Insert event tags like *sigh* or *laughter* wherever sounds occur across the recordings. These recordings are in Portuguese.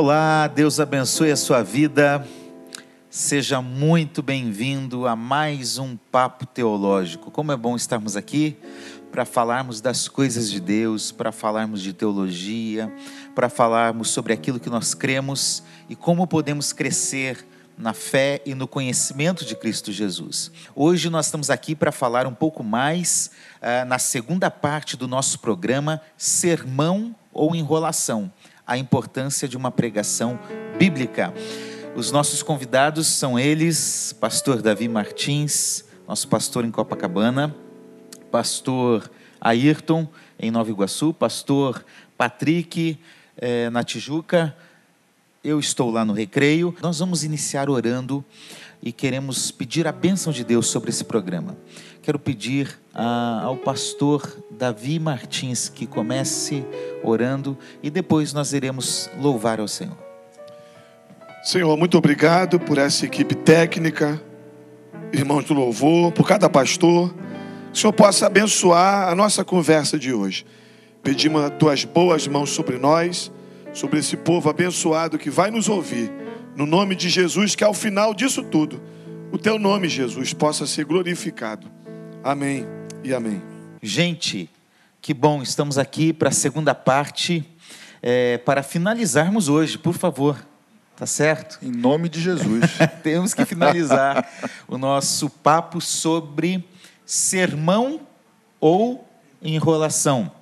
Olá, Deus abençoe a sua vida. Seja muito bem-vindo a mais um Papo Teológico. Como é bom estarmos aqui para falarmos das coisas de Deus, para falarmos de teologia, para falarmos sobre aquilo que nós cremos e como podemos crescer na fé e no conhecimento de Cristo Jesus. Hoje nós estamos aqui para falar um pouco mais uh, na segunda parte do nosso programa Sermão ou Enrolação a importância de uma pregação bíblica. Os nossos convidados são eles, pastor Davi Martins, nosso pastor em Copacabana, pastor Ayrton em Nova Iguaçu, pastor Patrick eh, na Tijuca, eu estou lá no recreio. Nós vamos iniciar orando e queremos pedir a bênção de Deus sobre esse programa. Quero pedir a, ao pastor Davi Martins que comece orando e depois nós iremos louvar ao Senhor. Senhor, muito obrigado por essa equipe técnica, irmãos do louvor, por cada pastor. Que o Senhor possa abençoar a nossa conversa de hoje. Pedimos as tuas boas mãos sobre nós, sobre esse povo abençoado que vai nos ouvir. No nome de Jesus, que ao final disso tudo, o teu nome, Jesus, possa ser glorificado. Amém e amém. Gente, que bom, estamos aqui para a segunda parte, é, para finalizarmos hoje, por favor. Tá certo? Em nome de Jesus. *laughs* Temos que finalizar o nosso papo sobre sermão ou enrolação.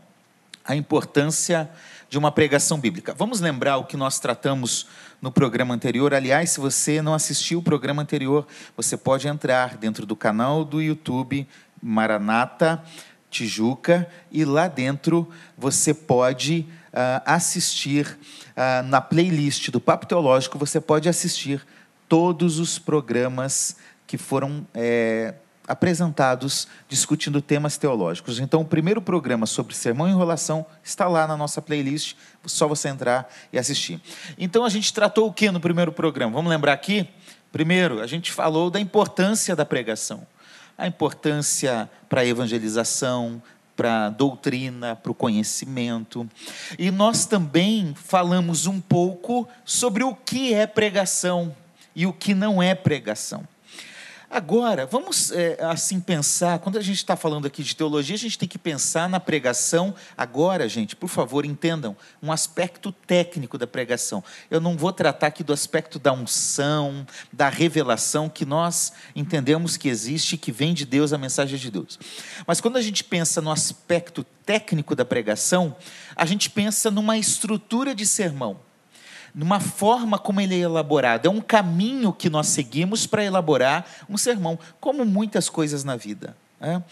A importância de uma pregação bíblica. Vamos lembrar o que nós tratamos no programa anterior. Aliás, se você não assistiu o programa anterior, você pode entrar dentro do canal do YouTube Maranata Tijuca e lá dentro você pode uh, assistir uh, na playlist do Papo Teológico, você pode assistir todos os programas que foram é, apresentados discutindo temas teológicos. Então, o primeiro programa sobre sermão e enrolação está lá na nossa playlist, só você entrar e assistir. Então, a gente tratou o que no primeiro programa? Vamos lembrar aqui? Primeiro, a gente falou da importância da pregação a importância para a evangelização, para a doutrina, para o conhecimento. E nós também falamos um pouco sobre o que é pregação e o que não é pregação. Agora, vamos é, assim pensar, quando a gente está falando aqui de teologia, a gente tem que pensar na pregação. Agora, gente, por favor, entendam um aspecto técnico da pregação. Eu não vou tratar aqui do aspecto da unção, da revelação que nós entendemos que existe, que vem de Deus, a mensagem de Deus. Mas quando a gente pensa no aspecto técnico da pregação, a gente pensa numa estrutura de sermão numa forma como ele é elaborado. É um caminho que nós seguimos para elaborar um sermão, como muitas coisas na vida. Né?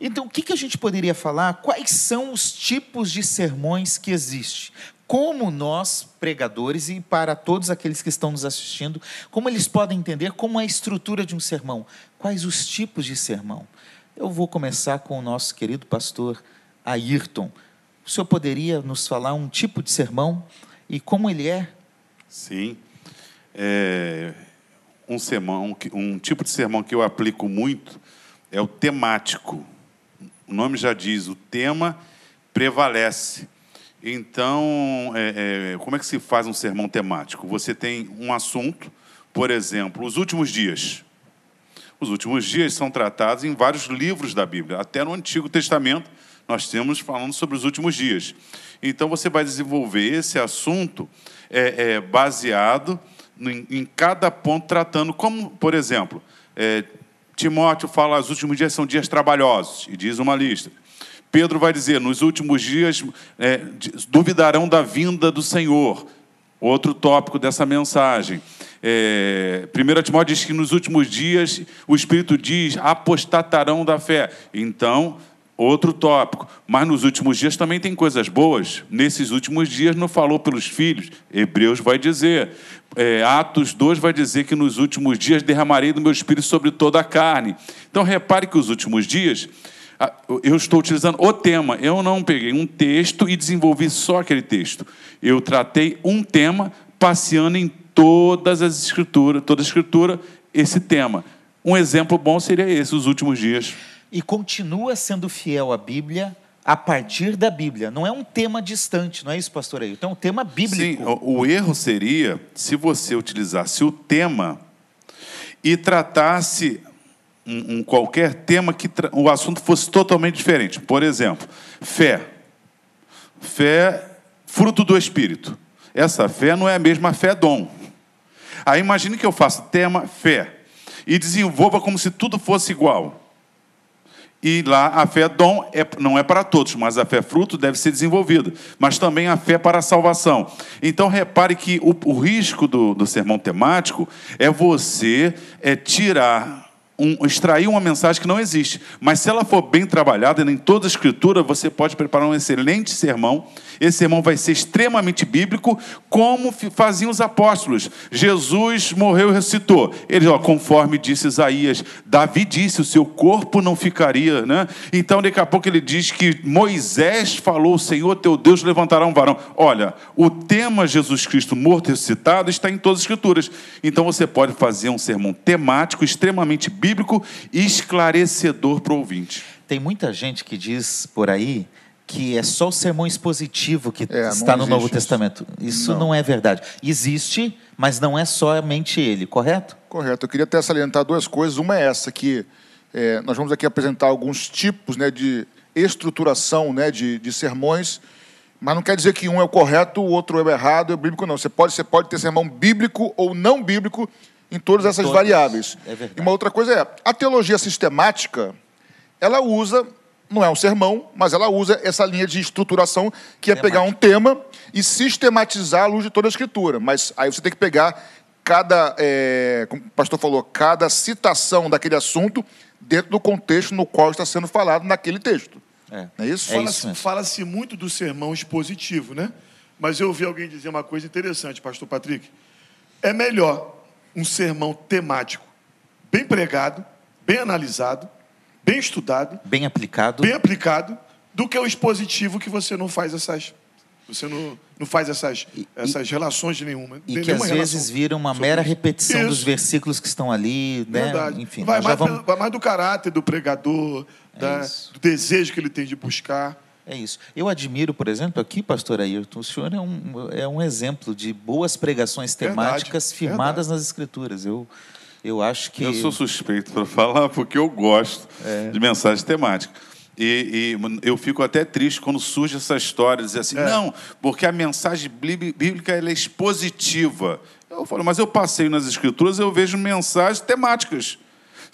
Então, o que, que a gente poderia falar? Quais são os tipos de sermões que existem? Como nós, pregadores, e para todos aqueles que estão nos assistindo, como eles podem entender como é a estrutura de um sermão? Quais os tipos de sermão? Eu vou começar com o nosso querido pastor Ayrton. O senhor poderia nos falar um tipo de sermão e como ele é? Sim. É, um, sermão, um tipo de sermão que eu aplico muito é o temático. O nome já diz, o tema prevalece. Então, é, é, como é que se faz um sermão temático? Você tem um assunto, por exemplo, os últimos dias. Os últimos dias são tratados em vários livros da Bíblia, até no Antigo Testamento nós temos falando sobre os últimos dias. Então você vai desenvolver esse assunto é, é, baseado em, em, cada ponto, tratando como, por exemplo, é, Timóteo fala os últimos dias são dias trabalhosos, e diz uma lista. Pedro vai dizer, nos últimos dias é, duvidarão da vinda do Senhor. Outro tópico dessa mensagem. É, 1 Timóteo diz que nos últimos dias o Espírito diz apostatarão da fé. Então, Outro tópico, mas nos últimos dias também tem coisas boas. Nesses últimos dias não falou pelos filhos. Hebreus vai dizer. É, Atos 2 vai dizer que nos últimos dias derramarei do meu espírito sobre toda a carne. Então repare que os últimos dias, eu estou utilizando o tema. Eu não peguei um texto e desenvolvi só aquele texto. Eu tratei um tema, passeando em todas as escrituras, toda a escritura, esse tema. Um exemplo bom seria esse, os últimos dias e continua sendo fiel à Bíblia a partir da Bíblia. Não é um tema distante, não é isso, pastor aí? Então, é um tema bíblico. Sim, o, o erro seria se você utilizasse o tema e tratasse um, um qualquer tema que o assunto fosse totalmente diferente. Por exemplo, fé. Fé, fruto do Espírito. Essa fé não é a mesma fé dom. Aí imagine que eu faço tema fé e desenvolva como se tudo fosse igual. E lá a fé dom é, não é para todos, mas a fé fruto deve ser desenvolvida. Mas também a fé para a salvação. Então repare que o, o risco do, do sermão temático é você é, tirar um, extrair uma mensagem que não existe. Mas se ela for bem trabalhada em toda a escritura, você pode preparar um excelente sermão. Esse sermão vai ser extremamente bíblico, como faziam os apóstolos. Jesus morreu e ressuscitou. Ele, ó, conforme disse Isaías, Davi disse: o seu corpo não ficaria. Né? Então, daqui a pouco ele diz que Moisés falou: Senhor teu Deus levantará um varão. Olha, o tema Jesus Cristo morto e ressuscitado está em todas as escrituras. Então, você pode fazer um sermão temático extremamente bíblico bíblico e esclarecedor para o ouvinte. Tem muita gente que diz por aí que é só o sermão expositivo que é, está no Novo isso. Testamento. Isso não. não. é verdade. Existe, mas não é somente ele, correto? Correto. Eu queria até salientar duas coisas. Uma é essa, que é, nós vamos aqui apresentar alguns tipos né, de estruturação né, de, de sermões, mas não quer dizer que um é o correto, o outro é o errado, é o bíblico, não. Você pode, você pode ter sermão bíblico ou não bíblico, em todas essas Todas. variáveis. É e uma outra coisa é, a teologia sistemática, ela usa, não é um sermão, mas ela usa essa linha de estruturação, que é pegar um tema e sistematizar a luz de toda a escritura. Mas aí você tem que pegar cada, é, como o pastor falou, cada citação daquele assunto dentro do contexto no qual está sendo falado naquele texto. É, é isso? É Fala-se fala muito do sermão expositivo, né? Mas eu ouvi alguém dizer uma coisa interessante, pastor Patrick. É melhor um sermão temático bem pregado, bem analisado, bem estudado, bem aplicado, bem aplicado, do que o expositivo que você não faz essas você não, não faz essas, essas e, relações de nenhuma. E que às vezes vira uma mera repetição isso. dos versículos que estão ali. Né? Verdade. Enfim, vai mais, vamos... vai mais do caráter do pregador, é da, do desejo que ele tem de buscar. É isso. Eu admiro, por exemplo, aqui, pastor Ayrton, o senhor é um, é um exemplo de boas pregações temáticas verdade, firmadas verdade. nas escrituras. Eu, eu acho que. Eu sou suspeito para falar porque eu gosto é. de mensagem temática. E, e, eu fico até triste quando surge essa história, dizer assim, é. não, porque a mensagem bíblica ela é expositiva. Eu falo, mas eu passei nas escrituras, eu vejo mensagens temáticas.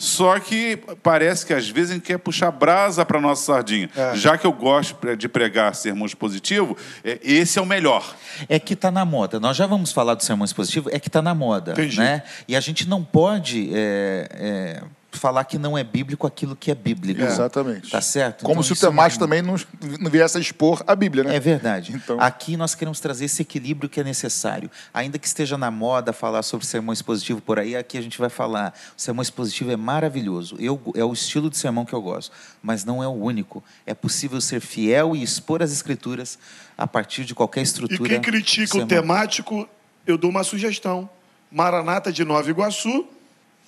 Só que parece que às vezes a gente quer puxar brasa para a nossa sardinha. É. Já que eu gosto de pregar sermões positivos, é, esse é o melhor. É que está na moda. Nós já vamos falar do sermões positivos, é que está na moda. Entendi. Né? E a gente não pode. É, é falar que não é bíblico aquilo que é bíblico. É. Exatamente. Tá certo? Como então, se o é... também não, não viesse a expor a Bíblia, né? É verdade. Então... Aqui nós queremos trazer esse equilíbrio que é necessário. Ainda que esteja na moda falar sobre sermão expositivo por aí, aqui a gente vai falar. O sermão expositivo é maravilhoso. Eu, é o estilo de sermão que eu gosto, mas não é o único. É possível ser fiel e expor as escrituras a partir de qualquer estrutura. E quem critica o temático, eu dou uma sugestão. Maranata de Nova Iguaçu,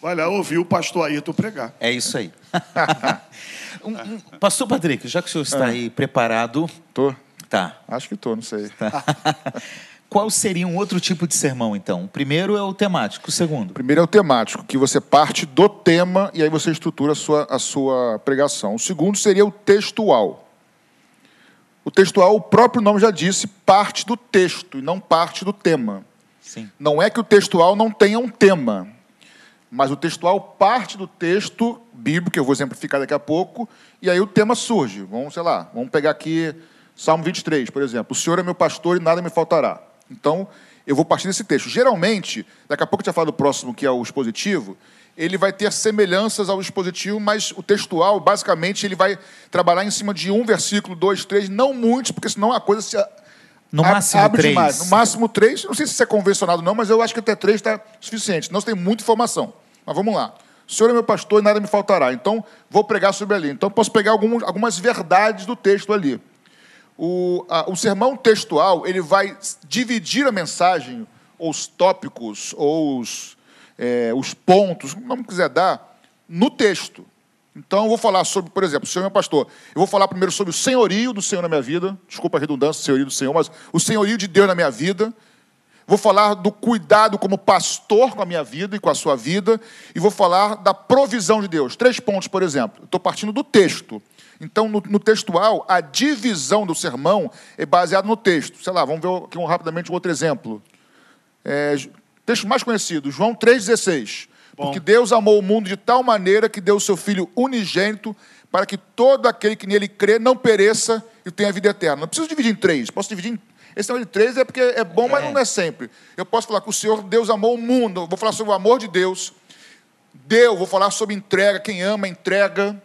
Vai lá ouvir o pastor Ayrton pregar. É isso aí. *laughs* um, um, pastor Patrick, já que o senhor está é. aí preparado. Tô. Tá. Acho que tô, não sei. Tá. *laughs* Qual seria um outro tipo de sermão, então? O primeiro é o temático, o segundo? O primeiro é o temático, que você parte do tema e aí você estrutura a sua, a sua pregação. O segundo seria o textual. O textual, o próprio nome já disse, parte do texto e não parte do tema. Sim. Não é que o textual não tenha um tema, mas o textual parte do texto bíblico, que eu vou exemplificar daqui a pouco, e aí o tema surge. Vamos, sei lá, vamos pegar aqui Salmo 23, por exemplo. O Senhor é meu pastor e nada me faltará. Então, eu vou partir desse texto. Geralmente, daqui a pouco eu já falo do próximo, que é o expositivo, ele vai ter semelhanças ao expositivo, mas o textual, basicamente, ele vai trabalhar em cima de um versículo, dois, três, não muitos, porque senão a coisa se no máximo abre três. demais. No máximo três, não sei se isso é convencionado ou não, mas eu acho que até três está suficiente. Não tem muita informação. Mas vamos lá. O Senhor é meu pastor e nada me faltará. Então, vou pregar sobre ali. Então, posso pegar algumas, verdades do texto ali. O, a, o sermão textual, ele vai dividir a mensagem, ou os tópicos, ou os, é, os pontos, como quiser dar, no texto. Então, eu vou falar sobre, por exemplo, o Senhor é meu pastor. Eu vou falar primeiro sobre o senhorio do Senhor na minha vida. Desculpa a redundância, senhorio do Senhor, mas o senhorio de Deus na minha vida. Vou falar do cuidado como pastor com a minha vida e com a sua vida. E vou falar da provisão de Deus. Três pontos, por exemplo. Estou partindo do texto. Então, no, no, textual, a divisão do sermão é baseada no texto. Sei lá, vamos ver aqui um, rapidamente um outro exemplo. É, texto mais conhecido, João 3,16. Porque Deus amou o mundo de tal maneira que deu o seu Filho unigênito para que todo aquele que nele crê não pereça e tenha vida eterna. Não preciso dividir em três, posso dividir em. Esse número de três é porque é bom, mas não é sempre. Eu posso falar que o Senhor, Deus amou o mundo. vou falar sobre o amor de Deus. Deu, vou falar sobre entrega, quem ama, entrega.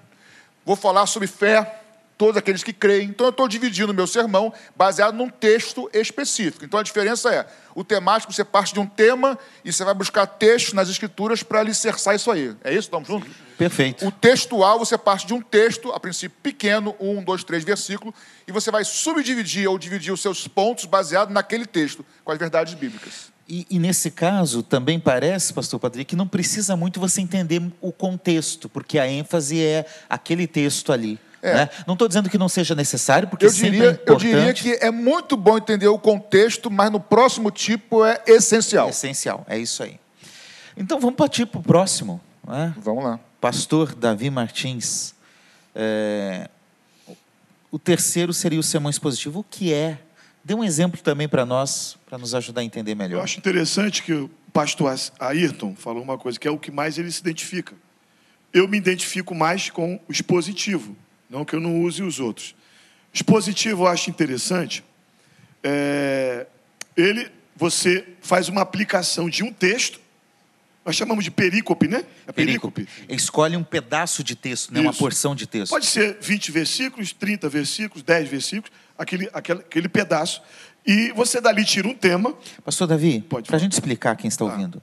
Vou falar sobre fé todos aqueles que creem. Então eu estou dividindo o meu sermão baseado num texto específico. Então a diferença é, o temático você parte de um tema e você vai buscar textos nas escrituras para alicerçar isso aí. É isso? Estamos juntos? Perfeito. O textual você parte de um texto, a princípio pequeno, um, dois, três versículos, e você vai subdividir ou dividir os seus pontos baseado naquele texto, com as verdades bíblicas. E, e, nesse caso, também parece, pastor Padre, que não precisa muito você entender o contexto, porque a ênfase é aquele texto ali. É. Né? Não estou dizendo que não seja necessário, porque eu diria, é eu diria que é muito bom entender o contexto, mas no próximo tipo é essencial. É essencial, é isso aí. Então vamos partir para o próximo. Né? Vamos lá. Pastor Davi Martins. É... O terceiro seria o sermão expositivo. O que é? Dê um exemplo também para nós, para nos ajudar a entender melhor. Eu acho interessante que o pastor Ayrton falou uma coisa, que é o que mais ele se identifica. Eu me identifico mais com o expositivo. Não que eu não use os outros. Expositivo eu acho interessante. É, ele, você faz uma aplicação de um texto. Nós chamamos de perícope, né? É perícope. Escolhe um pedaço de texto, né? uma porção de texto. Pode ser 20 versículos, 30 versículos, 10 versículos, aquele, aquele, aquele pedaço. E você dali tira um tema. Pastor Davi, para a gente explicar quem está tá. ouvindo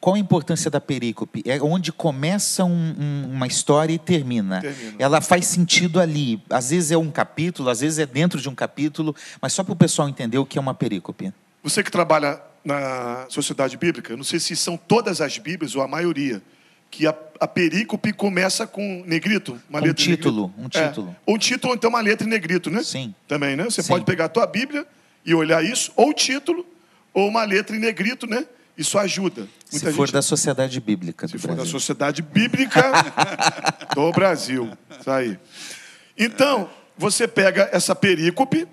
qual a importância da perícope? É onde começa um, um, uma história e termina. termina. Ela faz sentido ali. Às vezes é um capítulo, às vezes é dentro de um capítulo, mas só para o pessoal entender o que é uma perícope. Você que trabalha na sociedade bíblica, não sei se são todas as Bíblias ou a maioria, que a, a perícope começa com negrito, uma um letra título, um título. É, um título, então uma letra em negrito, né? Sim. Também, né? Você Sim. pode pegar a tua Bíblia e olhar isso, ou o título, ou uma letra em negrito, né? Isso ajuda. Muita se for da sociedade bíblica. Se for da sociedade bíblica *laughs* do Brasil. Isso aí. Então, você pega essa perícope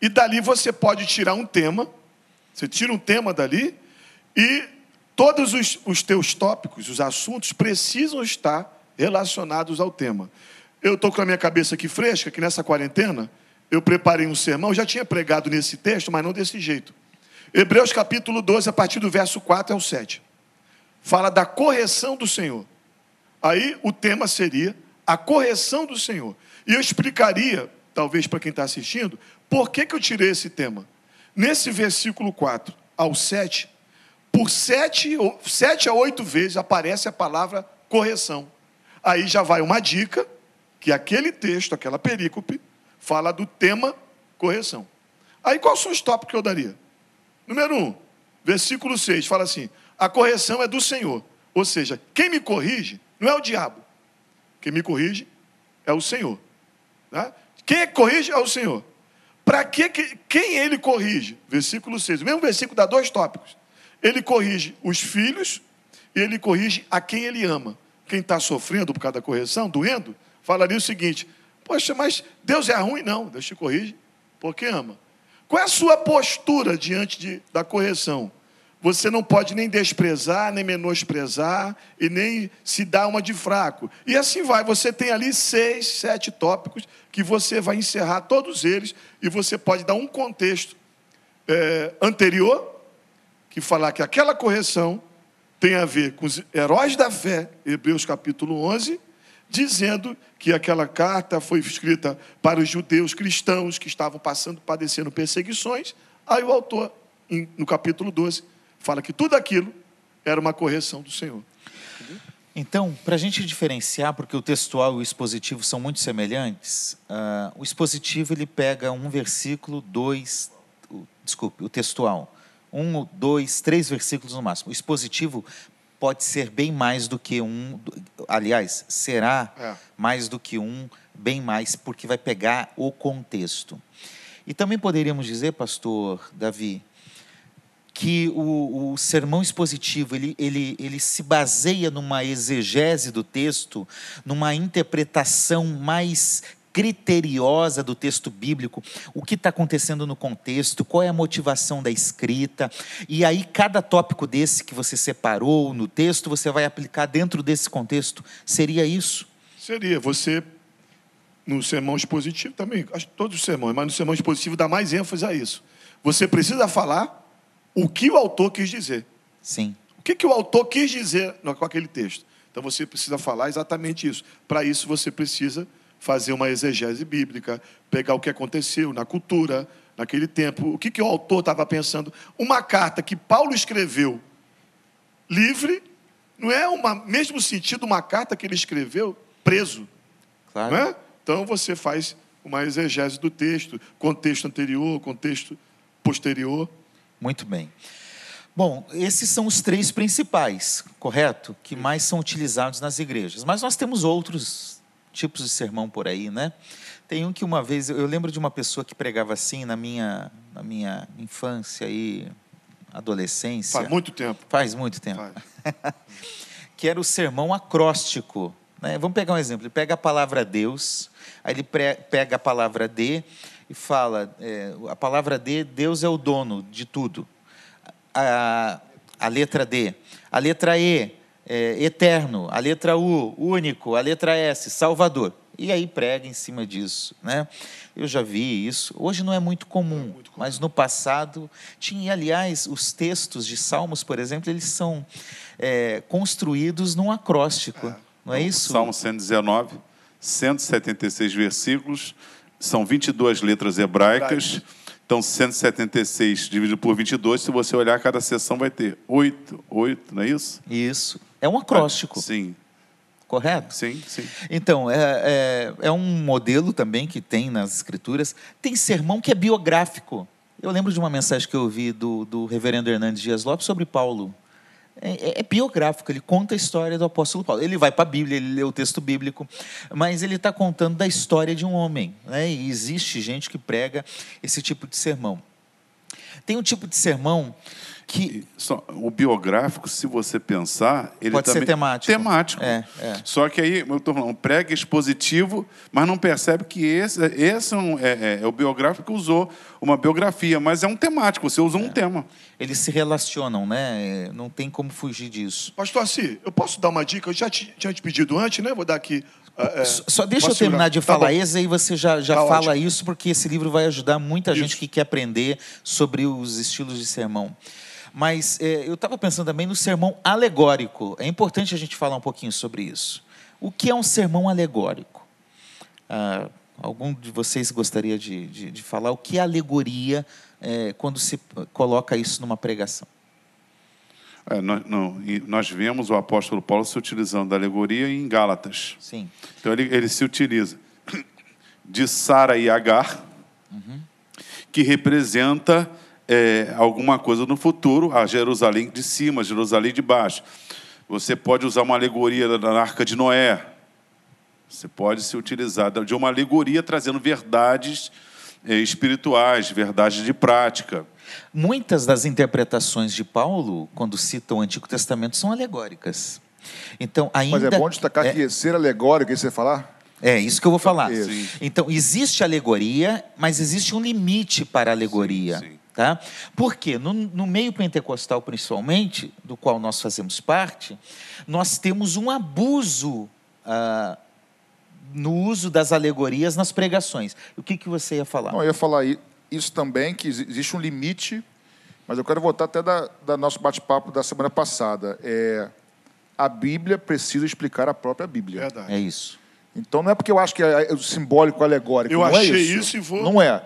e dali você pode tirar um tema. Você tira um tema dali e todos os, os teus tópicos, os assuntos, precisam estar relacionados ao tema. Eu estou com a minha cabeça aqui fresca, que nessa quarentena eu preparei um sermão, já tinha pregado nesse texto, mas não desse jeito. Hebreus capítulo 12, a partir do verso 4 ao 7. Fala da correção do Senhor. Aí o tema seria a correção do Senhor. E eu explicaria, talvez para quem está assistindo, por que, que eu tirei esse tema. Nesse versículo 4 ao 7, por sete, sete a oito vezes aparece a palavra correção. Aí já vai uma dica, que aquele texto, aquela perícope, fala do tema correção. Aí quais são os tópicos que eu daria? Número 1, versículo 6, fala assim: a correção é do Senhor. Ou seja, quem me corrige não é o diabo. Quem me corrige é o Senhor. Tá? Quem é corrige é o Senhor. Para que, quem ele corrige? Versículo 6. O mesmo versículo dá dois tópicos. Ele corrige os filhos e ele corrige a quem ele ama. Quem está sofrendo por causa da correção, doendo, falaria o seguinte: Poxa, mas Deus é ruim? Não, Deus te corrige porque ama. Qual é a sua postura diante de, da correção? Você não pode nem desprezar, nem menosprezar e nem se dar uma de fraco. E assim vai. Você tem ali seis, sete tópicos que você vai encerrar todos eles e você pode dar um contexto é, anterior que falar que aquela correção tem a ver com os heróis da fé, Hebreus capítulo 11, dizendo que aquela carta foi escrita para os judeus cristãos que estavam passando, padecendo perseguições. Aí o autor, no capítulo 12, fala que tudo aquilo era uma correção do Senhor. Então, para a gente diferenciar, porque o textual e o expositivo são muito semelhantes, uh, o expositivo ele pega um versículo, dois, desculpe, o textual, um, dois, três versículos no máximo. O expositivo pode ser bem mais do que um. Aliás, será É. mais do que um, bem mais, porque vai pegar o contexto. E também poderíamos dizer, pastor Davi, que o, o sermão expositivo ele, ele, ele se baseia numa exegese do texto, numa interpretação mais criteriosa do texto bíblico, o que está acontecendo no contexto, qual é a motivação da escrita, e aí cada tópico desse que você separou no texto, você vai aplicar dentro desse contexto. Seria isso? Seria você, no sermão expositivo também, acho que todos os sermões, mas no sermão expositivo dá mais ênfase a isso. Você precisa falar o que o autor quis dizer. Sim. O que, que o autor quis dizer com aquele texto? Então você precisa falar exatamente isso. Para isso você precisa fazer uma exegese bíblica, pegar o que aconteceu na cultura, naquele tempo, o que, que o autor estava pensando. Uma carta que Paulo escreveu livre, não é o mesmo sentido uma carta que ele escreveu preso. Claro. É? Então você faz uma exegese do texto, contexto anterior, contexto posterior. Muito bem. Bom, esses são os três principais, correto? Que mais são utilizados nas igrejas. Mas nós temos outros tipos de sermão por aí, né? Tem um que uma vez, eu lembro de uma pessoa que pregava assim na minha, na minha infância e adolescência. Faz muito tempo. Faz muito tempo. Faz. *laughs* que era o sermão acróstico. né? Vamos pegar um exemplo. Ele pega a palavra Deus, aí ele pega a palavra D e fala: é, a palavra D, Deus é o dono de tudo. A, a letra D. A letra E, é, eterno. A letra U, único. A letra S, Salvador. E aí prega em cima disso. Né? Eu já vi isso. Hoje não é muito comum, mas no passado tinha. Aliás, os textos de Salmos, por exemplo, eles são é, construídos num acróstico. Não é isso? Salmo 119, 176 versículos, são 22 letras hebraicas. Então, 176 dividido por 22, se você olhar cada seção vai ter 8, 8, não é isso? Isso. É um acróstico, Sim, correto? sim, sim. Então, é, é, é um modelo também que tem nas escrituras. Tem sermão que é biográfico. Eu lembro de uma mensagem que eu ouvi do, do reverendo Hernandes Dias Lopes sobre Paulo. É, é- é biográfico, ele conta a história do apóstolo Paulo. Ele vai para a Bíblia, ele lê o texto bíblico, mas ele está contando da história de um homem. Né? E existe gente que prega esse tipo de sermão. Tem um tipo de sermão que só- o biográfico, se você pensar, ele Pode ser também temático. Temático. É, é. Só que aí eu estou falando, prega expositivo, mas não percebe que esse, esse é, é- é- é o biográfico que usou uma biografia, mas é um temático. Você usou um tema. eles se relacionam, né? Não tem como fugir disso. Pastor Assi, eu posso dar uma dica? Eu já te, tinha te pedido antes, né? Vou dar aqui. é, Só- Só deixa eu terminar de Tá falar bom. esse, aí você já, já Tá fala ótimo. isso, porque esse livro vai ajudar muita gente Isso. que quer aprender sobre os estilos de sermão. Mas é, eu estava pensando também no sermão alegórico. É importante a gente falar um pouquinho sobre isso. O que é um sermão alegórico? Ah, algum de vocês gostaria de, de, de falar o que é alegoria é, quando se coloca isso numa pregação? É, nós, não, nós vemos o apóstolo Paulo se utilizando da alegoria em Gálatas. Sim. Então ele, ele se utiliza de Sara e Agar, que representa é, alguma coisa no futuro, a Jerusalém de cima, Jerusalém de baixo. Você pode usar uma alegoria da, arca de Noé. Você pode se utilizar de uma alegoria trazendo verdades é, espirituais, verdades de prática. Muitas das interpretações de Paulo, quando citam o Antigo Testamento, são alegóricas. Então, ainda Mas é bom destacar é, que ser alegórico, aí você falar, é isso que eu vou falar. Isso. Sim. Então, existe alegoria, mas existe um limite para a alegoria. Sim, sim. Tá? Porque no, no meio pentecostal, principalmente, do qual nós fazemos parte, nós temos um abuso ah, no uso das alegorias nas pregações. O que, que você ia falar? Não, eu ia falar isso também, que exi- existe um limite, mas eu quero voltar até da, da nosso bate-papo da semana passada. É, a Bíblia precisa explicar a própria Bíblia. Verdade. É isso. Então não é porque eu acho que é é o simbólico alegórico. Eu não achei é isso. isso e vou- Não é.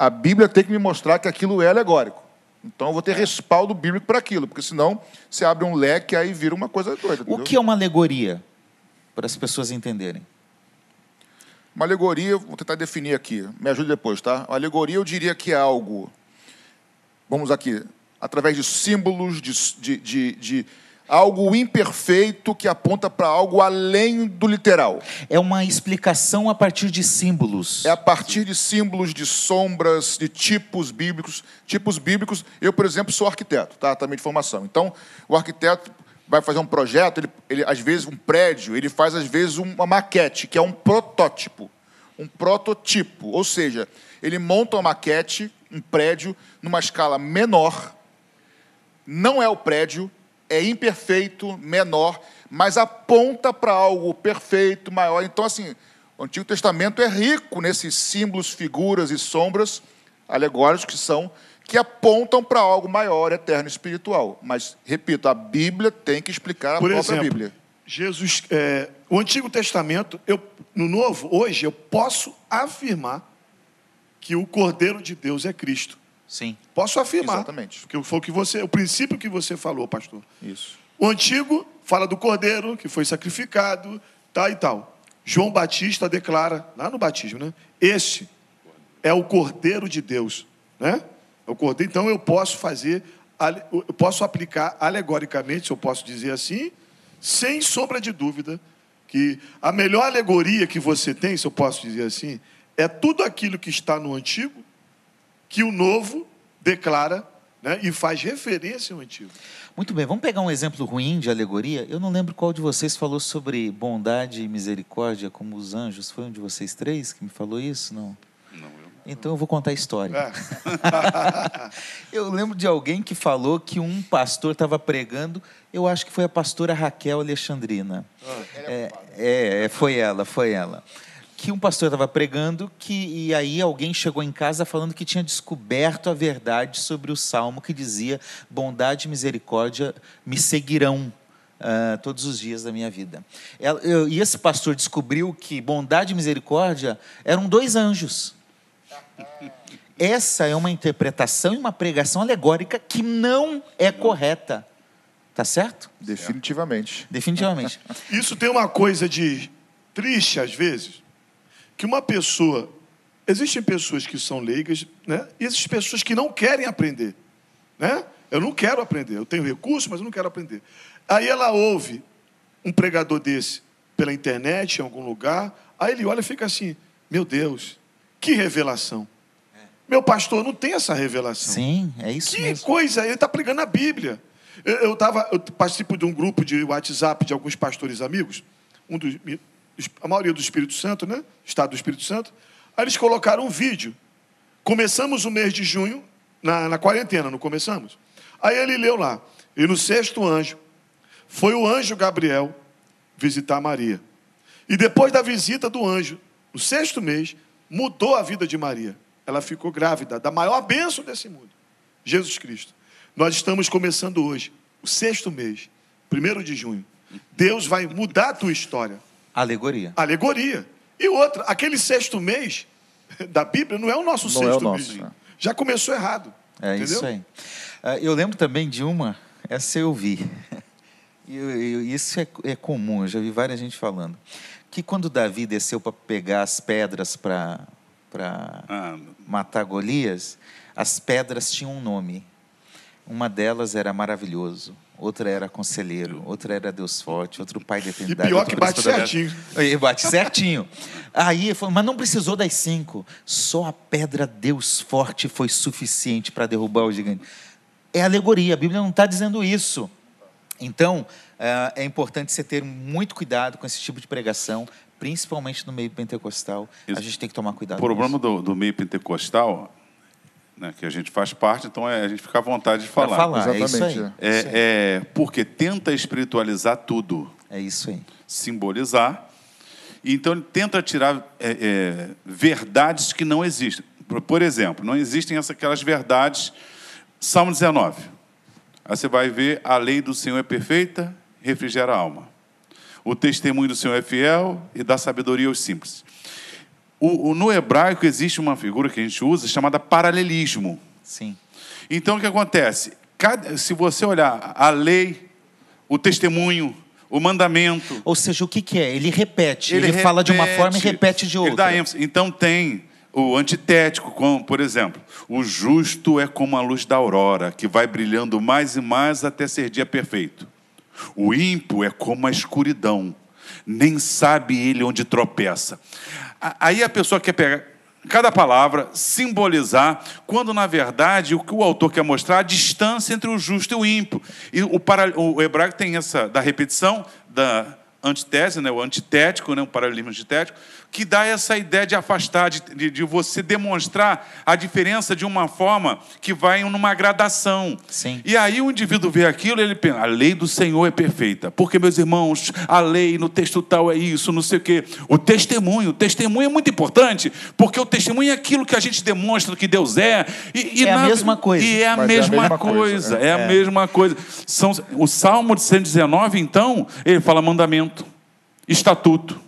A Bíblia tem que me mostrar que aquilo é alegórico. Então eu vou É. ter respaldo bíblico para aquilo, porque senão você abre um leque e aí vira uma coisa doida. O entendeu? que é uma alegoria? Para as pessoas entenderem. Uma alegoria, vou tentar definir aqui, me ajude depois, tá? Uma alegoria eu diria que é algo, vamos aqui, através de símbolos, de, de, de, de algo imperfeito que aponta para algo além do literal. É uma explicação a partir de símbolos. É a partir de símbolos, de sombras, de tipos bíblicos. Tipos bíblicos, eu, por exemplo, sou arquiteto, tá? Também de formação. Então, o arquiteto vai fazer um projeto, ele, ele às vezes um prédio, ele faz às vezes uma maquete, que é um protótipo, um prototipo, ou seja, ele monta uma maquete, um prédio numa escala menor. Não é o prédio, é imperfeito, menor, mas aponta para algo perfeito, maior. Então, assim, o Antigo Testamento é rico nesses símbolos, figuras e sombras alegóricos que são que apontam para algo maior, eterno, espiritual. Mas, repito, a Bíblia tem que explicar a Por própria exemplo, Bíblia. Jesus, é, o Antigo Testamento, eu, no Novo, hoje, eu posso afirmar que o Cordeiro de Deus é Cristo. Sim. Posso afirmar. Exatamente. Porque foi o que você, o princípio que você falou, pastor. Isso. O antigo fala do cordeiro que foi sacrificado, tal e tal. João Batista declara, lá no batismo, né? Este é o cordeiro de Deus, né? É o cordeiro. Então eu posso fazer, eu posso aplicar alegoricamente, se eu posso dizer assim, sem sombra de dúvida, que a melhor alegoria que você tem, se eu posso dizer assim, é tudo aquilo que está no antigo que o novo declara né, e faz referência ao antigo. Muito bem, vamos pegar um exemplo ruim de alegoria. Eu não lembro qual de vocês falou sobre bondade e misericórdia como os anjos. Foi um de vocês três que me falou isso? Não. Não, eu- Então eu vou contar a história. É. *laughs* Eu lembro de alguém que falou que um pastor estava pregando, eu acho que foi a pastora Raquel Alexandrina. É, é, é, foi ela, foi ela. Que um pastor estava pregando que e aí alguém chegou em casa falando que tinha descoberto a verdade sobre o salmo que dizia bondade e misericórdia me seguirão ah, todos os dias da minha vida. Ela- eu- e esse pastor descobriu que bondade e misericórdia eram dois anjos. Essa é uma interpretação e uma pregação alegórica que não é correta. Tá certo? Definitivamente. Definitivamente. *laughs* Isso tem uma coisa de triste às vezes, que uma pessoa, existem pessoas que são leigas, né? E existem pessoas que não querem aprender, né? Eu não quero aprender, eu tenho recurso, mas eu não quero aprender. Aí ela ouve um pregador desse pela internet, em algum lugar, aí ele olha e fica assim: "Meu Deus, que revelação". Meu pastor não tem essa revelação. Sim, é isso Que mesmo. coisa, ele está pregando a Bíblia. Eu, eu, tava, eu participo de um grupo de WhatsApp de alguns pastores amigos, um dos, a maioria do Espírito Santo, né? Estado do Espírito Santo. Aí eles colocaram um vídeo. Começamos o mês de junho, na, na quarentena, não começamos? Aí ele leu lá, e no sexto anjo, foi o anjo Gabriel visitar Maria. E depois da visita do anjo, no sexto mês, mudou a vida de Maria. Ela ficou grávida da maior bênção desse mundo, Jesus Cristo. Nós estamos começando hoje, o sexto mês, primeiro de junho. Deus vai mudar a tua história. Alegoria. Alegoria. E outra, aquele sexto mês da Bíblia não é o nosso Não é sexto o nosso, mês. né? Já começou errado. É entendeu? isso aí. Ah, Eu lembro também de uma, essa eu vi. *laughs* E isso é, é comum, eu já vi várias gente falando. Que quando Davi desceu para pegar as pedras para Ah, matar Golias, as pedras tinham um nome. Uma delas era maravilhoso, outra era conselheiro, outra era Deus forte, outro pai de E eternidade. pior outro que bate certinho. E bate certinho. Aí falou, mas não precisou das cinco. Só a pedra Deus forte foi suficiente para derrubar o gigante. É alegoria, a Bíblia não está dizendo isso. Então, eh, é importante você ter muito cuidado com esse tipo de pregação, principalmente no meio pentecostal. A Isso. gente tem que tomar cuidado. o problema do, do meio pentecostal, né, que a gente faz parte, então é, a gente fica à vontade de Pra falar. falar, é isso Exatamente, aí. é. É, é porque tenta espiritualizar tudo, É isso aí. simbolizar. E então ele tenta tirar é, é, verdades que não existem. Por, por exemplo, não existem aquelas verdades. Salmo 19. Aí você vai ver: a lei do Senhor é perfeita, refrigera a alma. O testemunho do Senhor é fiel e dá sabedoria aos simples. O- o- no hebraico existe uma figura que a gente usa chamada paralelismo. Sim. Então o que acontece? Cada- se você olhar a lei, o testemunho, o mandamento, Ou seja, o que, que é? Ele repete. Ele, fala de uma forma e repete de outra. Ele dá ênfase. Então tem o antitético, como, por exemplo, o justo é como a luz da aurora, que vai brilhando mais e mais até ser dia perfeito. O ímpio é como a escuridão, nem sabe ele onde tropeça. Aí a pessoa quer pegar cada palavra, simbolizar, quando na verdade o que o autor quer mostrar é a distância entre o justo e o ímpio. E o, para, o hebraico tem essa da repetição, da antitese, né, o antitético, né, o paralelismo antitético, que dá essa ideia de afastar, de, de, de você demonstrar a diferença de uma forma que vai numa gradação. Sim. E aí o indivíduo vê aquilo e ele pensa, a lei do Senhor é perfeita. Porque, meus irmãos, a lei no texto tal é isso, não sei o quê. O testemunho, o testemunho é muito importante, porque o testemunho é aquilo que a gente demonstra que Deus é. E, e É a mesma coisa. E é a, Mas é a mesma, mesma coisa, coisa, é, a mesma coisa. São, o Salmo de 119, então, ele fala mandamento, estatuto,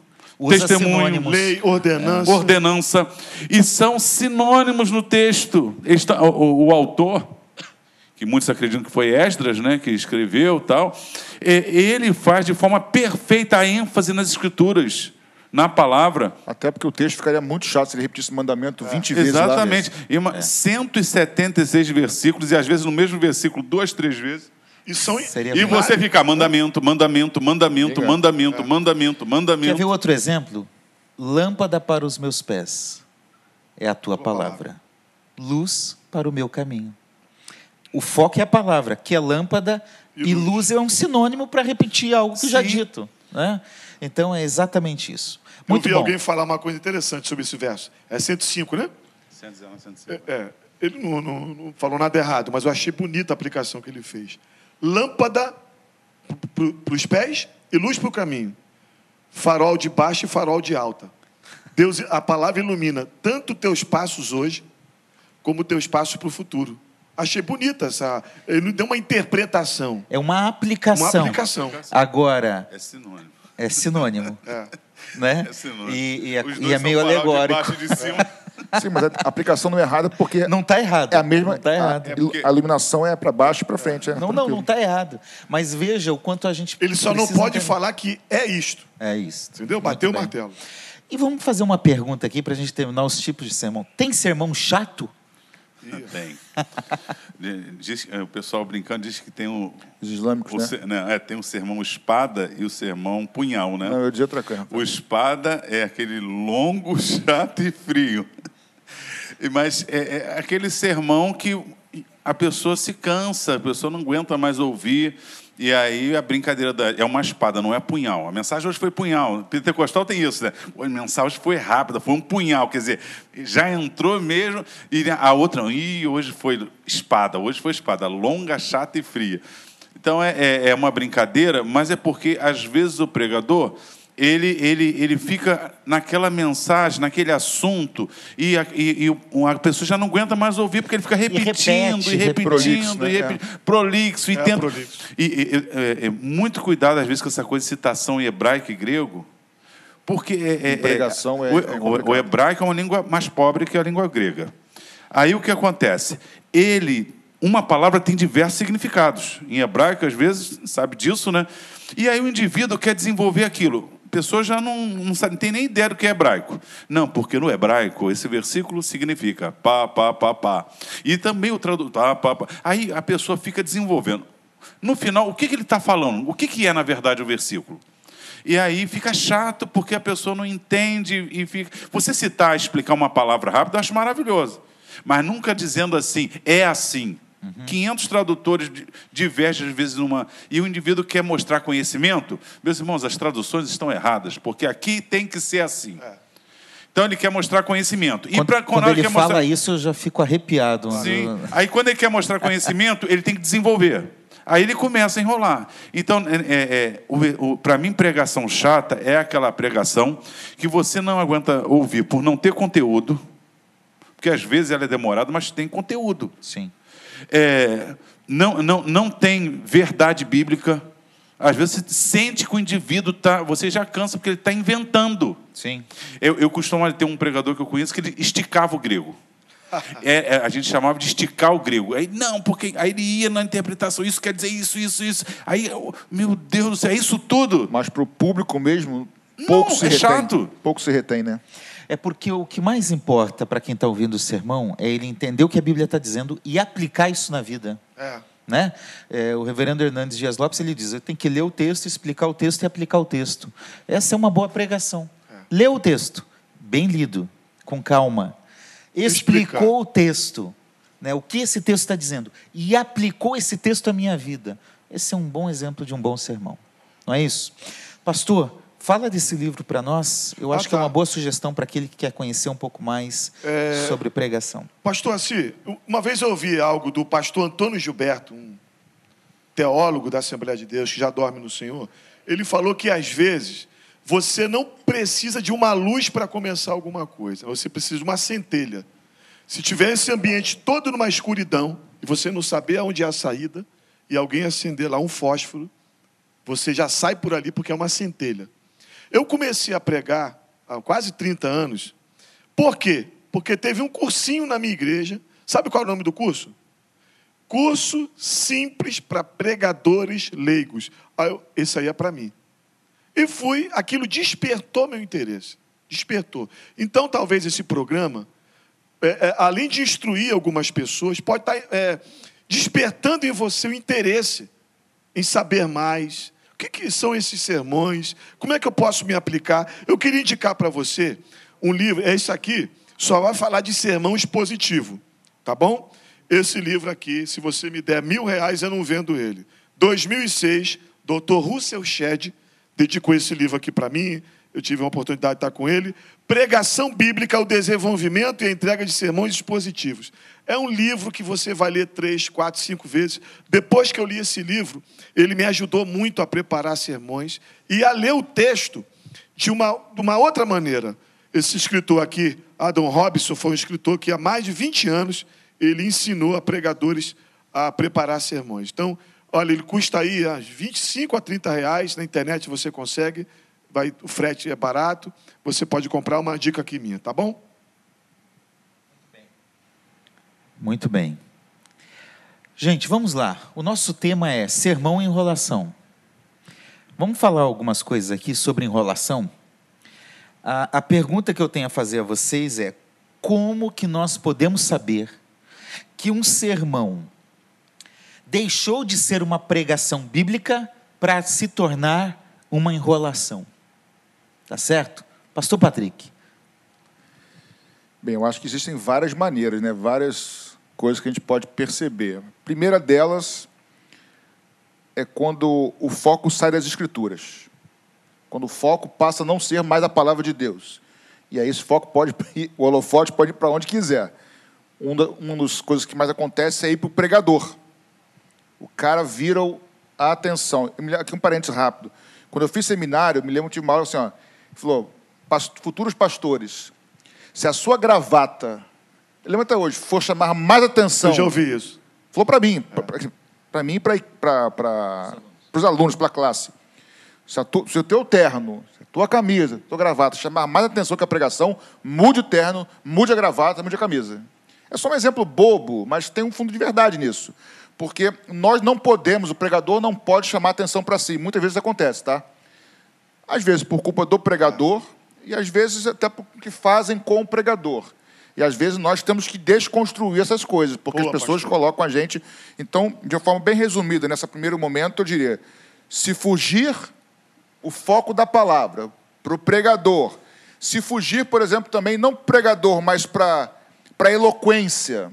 Usa testemunho, sinônimos. Lei, ordenança. ordenança, e são sinônimos no texto. Está- o, o- autor, que muitos acreditam que foi Esdras, né, que escreveu tal, e- ele faz de forma perfeita a ênfase nas escrituras, na palavra. Até porque o texto ficaria muito chato se ele repetisse o mandamento 20 vezes. lá Exatamente. mesmo. E uma- 176 versículos, e às vezes no mesmo versículo, duas, três vezes. E são Seria E você fica mandamento, mandamento, mandamento, Legal. mandamento, mandamento, Quer mandamento. ver outro exemplo? Lâmpada para os meus pés é a tua palavra. Luz para o meu caminho. O foco é a palavra, que é lâmpada e luz é um sinônimo para repetir algo que já é Sim. dito. Né? Então é exatamente isso. Eu Muito vi bom. alguém falar uma coisa interessante sobre esse verso. É 105, né? É, é. ele não, não- não falou nada errado, mas eu achei bonita a aplicação que ele fez. Lâmpada para os pés e luz para o caminho. Farol de baixo e farol de alta. Deus, a palavra ilumina tanto teus passos hoje, como teus passos para o futuro. Achei bonita essa. Ele deu uma interpretação. É uma aplicação. Uma aplicação. Agora, É sinônimo. é sinônimo. É. Né? É sinônimo. E, e é, e é meio farol de alegórico. baixo de cima. *laughs* Sim, mas a aplicação não é errada porque Não está errado. é a mesma. Não está errado. A, porque- a iluminação é para baixo e para frente. é Não, não, tranquilo. não está errado. Mas veja o quanto a gente. Ele só não pode entender. falar que é isto. É isso. Entendeu? Muito Bateu o martelo. E vamos fazer uma pergunta aqui para a gente terminar os tipos de sermão. Tem sermão chato? Tem. *laughs* Diz- é, o pessoal brincando diz que tem o, Os islâmicos, o né? ser- não, é, tem o sermão espada e o sermão punhal, né? Não, eu dizia outra coisa. O espada é aquele longo, *laughs* chato e frio. Mas é, é aquele sermão que a pessoa se cansa, a pessoa não aguenta mais ouvir. E aí a brincadeira da, é uma espada, não é punhal. A mensagem hoje foi punhal. Pentecostal tem isso, né? A mensagem foi rápida, foi um punhal, quer dizer, já entrou mesmo. E a outra, e hoje foi espada, hoje foi espada, longa, chata e fria. Então é, é, é uma brincadeira, mas é porque às vezes o pregador ele, ele, ele fica naquela mensagem, naquele assunto, e a, e, e a pessoa já não aguenta mais ouvir, porque ele fica repetindo, repete, e repetindo, prolixo, né? e repe- prolixo, e É, tenta. prolixo. E, e- é- é muito cuidado, às vezes, com essa coisa de citação em hebraico e grego, porque é, é- Pregação é- o, é o hebraico é uma língua mais pobre que a língua grega. Aí o que acontece? Ele, uma palavra tem diversos significados. Em hebraico, às vezes, sabe disso, né? E aí o indivíduo quer desenvolver aquilo. Pessoa já não, não, sabe, não tem nem ideia do que é hebraico. Não, porque no hebraico esse versículo significa pá, pá, pá, pá. E também o tradutor, pá, pá, pá. Aí a pessoa fica desenvolvendo. No final, o que, que ele está falando? O que, que é, na verdade, o versículo? E aí fica chato porque a pessoa não entende e fica. Você citar, explicar uma palavra rápida, eu acho maravilhoso. Mas nunca dizendo assim, é assim. 500 tradutores di- divergem às vezes numa. E o indivíduo quer mostrar conhecimento. Meus irmãos, as traduções estão erradas, porque aqui tem que ser assim. Então ele quer mostrar conhecimento. E Quando, pra, quando hora ele quer fala mostrar... isso, eu já fico arrepiado. Sim. Aí quando ele quer mostrar *laughs* conhecimento, ele tem que desenvolver. Aí ele começa a enrolar. Então, é, para mim, pregação chata é aquela pregação que você não aguenta ouvir por não ter conteúdo, porque às vezes ela é demorada, mas tem conteúdo. Sim. É, não, não, não tem verdade bíblica. Às vezes você sente que o indivíduo está. Você já cansa porque ele está inventando. Sim. Eu, eu costumo ter um pregador que eu conheço que ele esticava o grego. *laughs* É, é, a gente chamava de esticar o grego. Aí, não, porque aí ele ia na interpretação, isso quer dizer isso, isso, isso. Aí, eu, meu Deus do céu, é isso tudo? Mas para o público mesmo, pouco Não, se é retém. chato. Pouco se retém, né? É porque o que mais importa para quem está ouvindo o sermão é ele entender o que a Bíblia está dizendo e aplicar isso na vida. É. Né? É, o reverendo Hernandes Dias Lopes ele diz: tem que ler o texto, explicar o texto e aplicar o texto. Essa é uma boa pregação. É. Lê o texto, bem lido, com calma. Explicou o texto, né, o que esse texto está dizendo, e aplicou esse texto à minha vida. Esse é um bom exemplo de um bom sermão. Não é isso? Pastor, fala desse livro para nós. Eu acho ah, tá. que é tá. uma boa sugestão para aquele que quer conhecer um pouco mais é... sobre pregação. Pastor Assi, uma vez eu ouvi algo do pastor Antônio Gilberto, um teólogo da Assembleia de Deus que já dorme no Senhor. Ele falou que às vezes você não precisa de uma luz para começar alguma coisa, você precisa de uma centelha. Se tiver esse ambiente todo numa escuridão e você não saber aonde é a saída e alguém acender lá um fósforo, você já sai por ali porque é uma centelha. Eu comecei a pregar há quase 30 anos. Por quê? Porque teve um cursinho na minha igreja. Sabe qual é o nome do curso? Curso simples para pregadores leigos. esse aí é para mim. E fui, aquilo despertou meu interesse. Despertou. Então, talvez esse programa, é, é, além de instruir algumas pessoas, pode estar tá, é, despertando em você o interesse em saber mais. Que, que são esses sermões? Como é que eu posso me aplicar? Eu queria indicar para você um livro, é esse aqui, só vai falar de sermão expositivo, tá bom? Esse livro aqui, se você me der mil reais, eu não vendo ele. 2006, Dr. Russell Shedd, dedicou esse livro aqui para mim, eu tive a oportunidade de estar com ele. Pregação Bíblica, o desenvolvimento e a entrega de sermões expositivos. É um livro que você vai ler três, quatro, cinco vezes. Depois que eu li esse livro, ele me ajudou muito a preparar sermões e a ler o texto de uma, de uma outra maneira. Esse escritor aqui, Adam Robson, foi um escritor que há mais de 20 anos ele ensinou a pregadores a preparar sermões. Então, Olha, ele custa aí 25 a 30 reais, na internet você consegue, vai, o frete é barato, você pode comprar uma dica aqui minha, tá bom? Muito bem. Gente, vamos lá. O nosso tema é sermão e enrolação. Vamos falar algumas coisas aqui sobre enrolação? A, a pergunta que eu tenho a fazer a vocês é: como que nós podemos saber que um sermão deixou de ser uma pregação bíblica para se tornar uma enrolação. Tá certo? Pastor Patrick. Bem, eu acho que existem várias maneiras, né? várias coisas que a gente pode perceber. A primeira delas é quando o foco sai das Escrituras. Quando o foco passa a não ser mais a palavra de Deus. E aí esse foco pode *laughs* ir, o holofote pode ir para onde quiser. Uma das coisas que mais acontece é ir para o pregador o cara vira a atenção. Aqui um parênteses rápido. Quando eu fiz seminário, me lembro de uma aula assim, ó, falou, futuros pastores, se a sua gravata, lembro até hoje, for chamar mais atenção... Eu já ouvi isso. Falou para mim, é. para mim e para os alunos, para a classe. Se, a tu, se, o teu terno, a tua camisa, a tua gravata chamar mais atenção que a pregação, mude o terno, mude a gravata, mude a camisa. É só um exemplo bobo, mas tem um fundo de verdade nisso. Porque nós não podemos, o pregador não pode chamar atenção para si. Muitas vezes acontece, tá? Às vezes por culpa do pregador e às vezes até porque fazem com o pregador. E às vezes nós temos que desconstruir essas coisas, porque Boa, as pessoas pastor. colocam a gente. Então, de uma forma bem resumida, nesse primeiro momento, eu diria: se fugir o foco da palavra para o pregador, se fugir, por exemplo, também não pregador, mas para a eloquência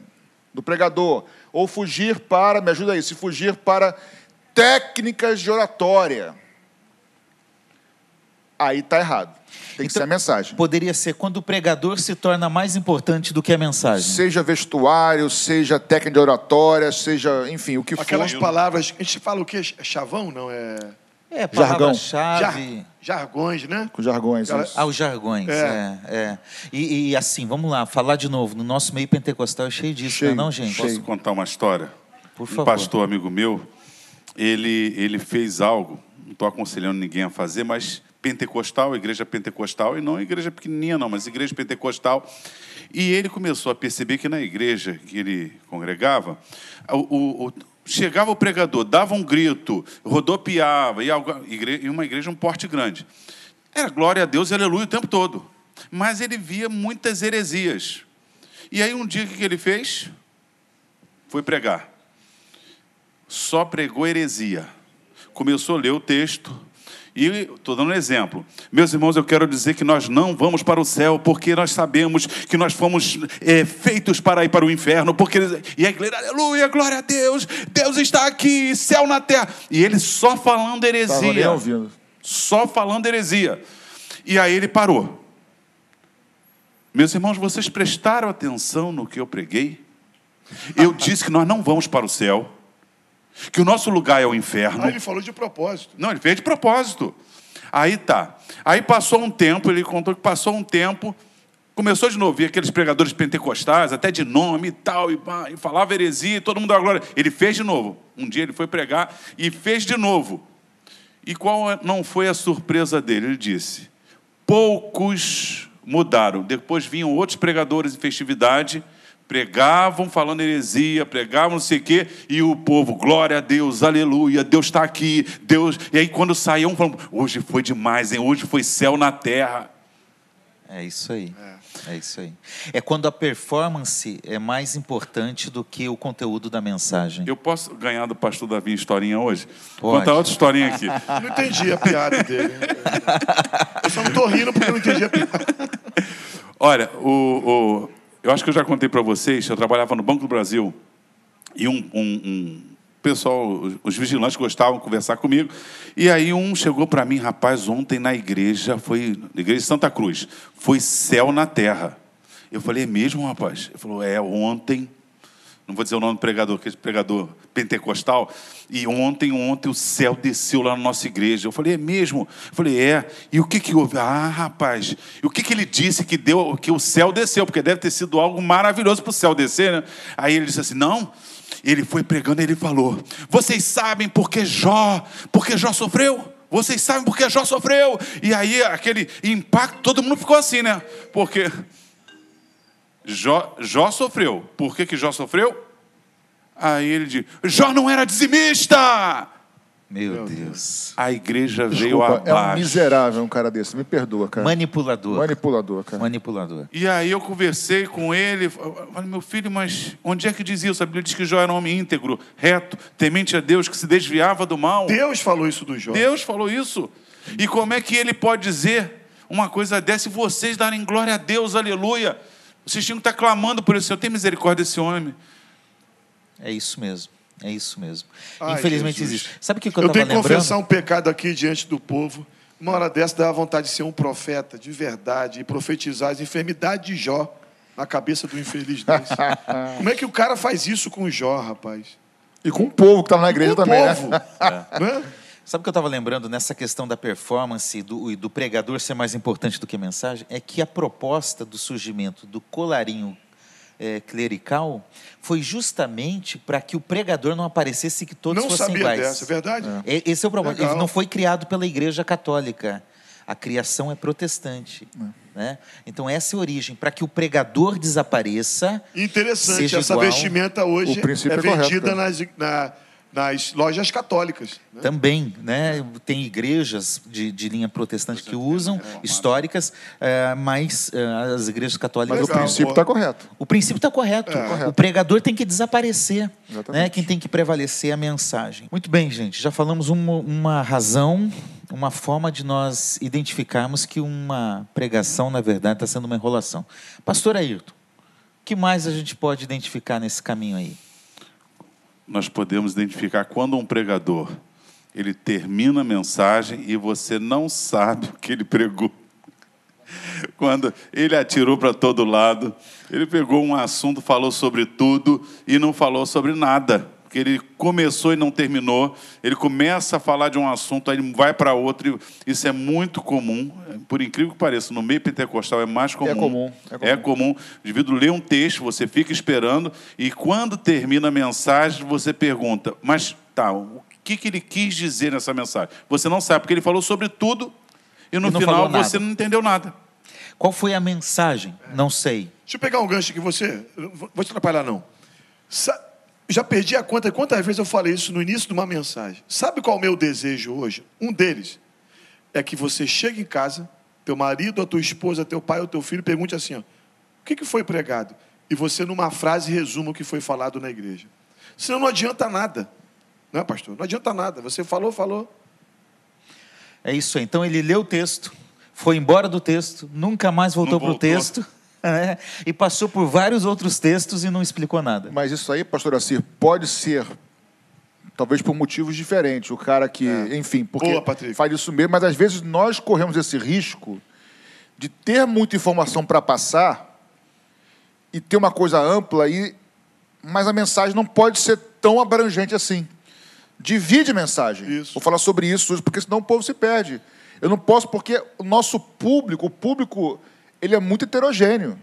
do pregador, ou fugir para, me ajuda aí, se fugir para técnicas de oratória. Aí está errado. Tem que então, ser a mensagem. Poderia ser quando o pregador se torna mais importante do que a mensagem. Seja vestuário, seja técnica de oratória, seja, enfim, o que Aquelas for. Aquelas palavras, a gente fala o quê? Chavão, não? É, é palavra-chave. Jar, jargões, né? Com jargões. Ah, os jargões, é. é, é. E, e, assim, vamos lá, falar de novo. No nosso meio pentecostal é cheio disso, cheio, não é não, gente? Posso contar uma história? Por favor. Um pastor amigo meu, ele, ele fez algo, não estou aconselhando ninguém a fazer, mas pentecostal, igreja pentecostal, e não igreja pequenininha não, mas igreja pentecostal. E ele começou a perceber que na igreja que ele congregava, o, o, chegava o pregador, dava um grito, rodopiava, e uma igreja um porte grande. Era glória a Deus e aleluia o tempo todo. Mas ele via muitas heresias. E aí um dia o que ele fez? Foi pregar. só pregou heresia. Começou a ler o texto, e estou dando um exemplo. Meus irmãos, eu quero dizer que nós não vamos para o céu, porque nós sabemos que nós fomos é, feitos para ir para o inferno. Porque, e a igreja, aleluia, glória a Deus, Deus está aqui, céu na terra. E ele só falando heresia. Só falando heresia. E aí ele parou. Meus irmãos, vocês prestaram atenção no que eu preguei? Eu *laughs* disse que nós não vamos para o céu, que o nosso lugar é o inferno. Ah, ele falou de propósito. Não, ele fez de propósito. Aí tá. Aí passou um tempo, ele contou que passou um tempo, começou de novo, via aqueles pregadores pentecostais, até de nome e tal, e, e falava heresia, e todo mundo dava glória. Ele fez de novo. Um dia ele foi pregar e fez de novo. E qual não foi a surpresa dele? Ele disse: poucos mudaram. Depois vinham outros pregadores em festividade pregavam falando heresia, pregavam não sei o quê, e o povo, glória a Deus, aleluia, Deus está aqui, Deus. E aí quando saíam, falando, hoje foi demais, hein? hoje foi céu na terra. É isso aí. É. é. isso aí. É quando a performance é mais importante do que o conteúdo da mensagem. Eu posso ganhar do pastor Davi historinha hoje? Pode. Contar outra historinha aqui. *laughs* Não entendi a piada dele. Eu só não estou rindo porque eu não entendi a piada. Olha, o, o eu acho que eu já contei para vocês, eu trabalhava no Banco do Brasil e um, um, um pessoal, os vigilantes gostavam de conversar comigo. E aí um chegou para mim, rapaz, ontem na igreja, foi na igreja de Santa Cruz, foi céu na terra. Eu falei, é mesmo, rapaz? Ele falou, é, ontem não vou dizer o nome do pregador, que é pregador pentecostal, e ontem, ontem o céu desceu lá na nossa igreja. Eu falei, é mesmo? Eu falei, é. E o que que houve? Ah, rapaz, e o que que ele disse que deu, que o céu desceu? Porque deve ter sido algo maravilhoso para o céu descer, né? Aí ele disse assim, não. Ele foi pregando e ele falou, vocês sabem por que Jó, porque Jó sofreu? Vocês sabem por que Jó sofreu? E aí aquele impacto, todo mundo ficou assim, né? Porque Jó, Jó sofreu. Por que, que Jó sofreu? Aí ele diz: Jó não era dizimista. Meu, Meu Deus. Deus. A igreja Desculpa, veio abaixo. É um miserável um cara desse. Me perdoa, cara. Manipulador. Manipulador, cara. Manipulador. E aí eu conversei com ele. Falei, meu filho, mas onde é que diz isso? A Bíblia diz que Jó era um homem íntegro, reto, temente a Deus, que se desviava do mal. Deus falou isso do Jó. Deus falou isso. E como é que ele pode dizer uma coisa dessa e vocês darem glória a Deus, aleluia? Vocês tinham que estar clamando por isso. Eu tenho misericórdia desse homem. É isso mesmo. É isso mesmo. Ai, Infelizmente Jesus. existe. Sabe o que, eu estava lembrando? Eu tenho que confessar um pecado aqui diante do povo. Uma hora dessa dá vontade de ser um profeta de verdade e profetizar as enfermidades de Jó na cabeça do infeliz desse. *laughs* Como é que o cara faz isso com o Jó, rapaz? E com o povo que está na igreja também, né? povo. *laughs* né? É. Sabe o que eu estava lembrando nessa questão da performance do, do pregador ser mais importante do que a mensagem? É que a proposta do surgimento do colarinho é, clerical foi justamente para que o pregador não aparecesse que todos não fossem sabia iguais. Dessa, é verdade? É. Esse é o problema. Ele não foi criado pela Igreja Católica. A criação é protestante. É. Né? Então, essa é a origem. Para que o pregador desapareça. Interessante, essa igual, vestimenta hoje é, é vendida nas, na, nas lojas católicas. Né? Também, né? Tem igrejas de, de linha protestante que usam, é, históricas, é, mas é, as igrejas católicas. Mas o princípio está correto. O princípio está correto. É. O pregador tem que desaparecer. Né? Quem tem que prevalecer é a mensagem. Muito bem, gente. Já falamos uma, uma razão, uma forma de nós identificarmos que uma pregação, na verdade, está sendo uma enrolação. Pastor Ayrton, o que mais a gente pode identificar nesse caminho aí? Nós podemos identificar quando um pregador ele termina a mensagem e você não sabe o que ele pregou. Quando ele atirou para todo lado, ele pegou um assunto, falou sobre tudo e não falou sobre nada porque ele começou e não terminou, ele começa a falar de um assunto, aí vai para outro, isso é muito comum, por incrível que pareça, no meio pentecostal é mais comum. É comum. É comum. É comum. O indivíduo lê um texto, você fica esperando, e quando termina a mensagem, você pergunta, mas tá, o que, que ele quis dizer nessa mensagem? Você não sabe, porque ele falou sobre tudo, e no e final você não entendeu nada. Qual foi a mensagem? Não sei. Deixa eu pegar um gancho aqui, você. Vou te atrapalhar, não. Sa já perdi a conta quantas vezes eu falei isso no início de uma mensagem. Sabe qual é o meu desejo hoje? Um deles é que você chegue em casa, teu marido, a tua esposa, teu pai ou teu filho pergunte assim: ó, o que, que foi pregado? E você, numa frase, resuma o que foi falado na igreja. Senão não adianta nada. Não, pastor, não adianta nada. Você falou, falou. É isso aí. Então ele leu o texto, foi embora do texto, nunca mais voltou para o texto, né? *laughs* e passou por vários outros textos e não explicou nada. Mas isso aí, pastor Assir, pode ser, talvez por motivos diferentes. O cara que, enfim, porque É. Boa, faz isso mesmo, mas às vezes nós corremos esse risco de ter muita informação para passar e ter uma coisa ampla, e, mas a mensagem não pode ser tão abrangente assim. Divide a mensagem. Isso. Vou falar sobre isso porque senão o povo se perde. Eu não posso, porque o nosso público, o público, ele é muito heterogêneo.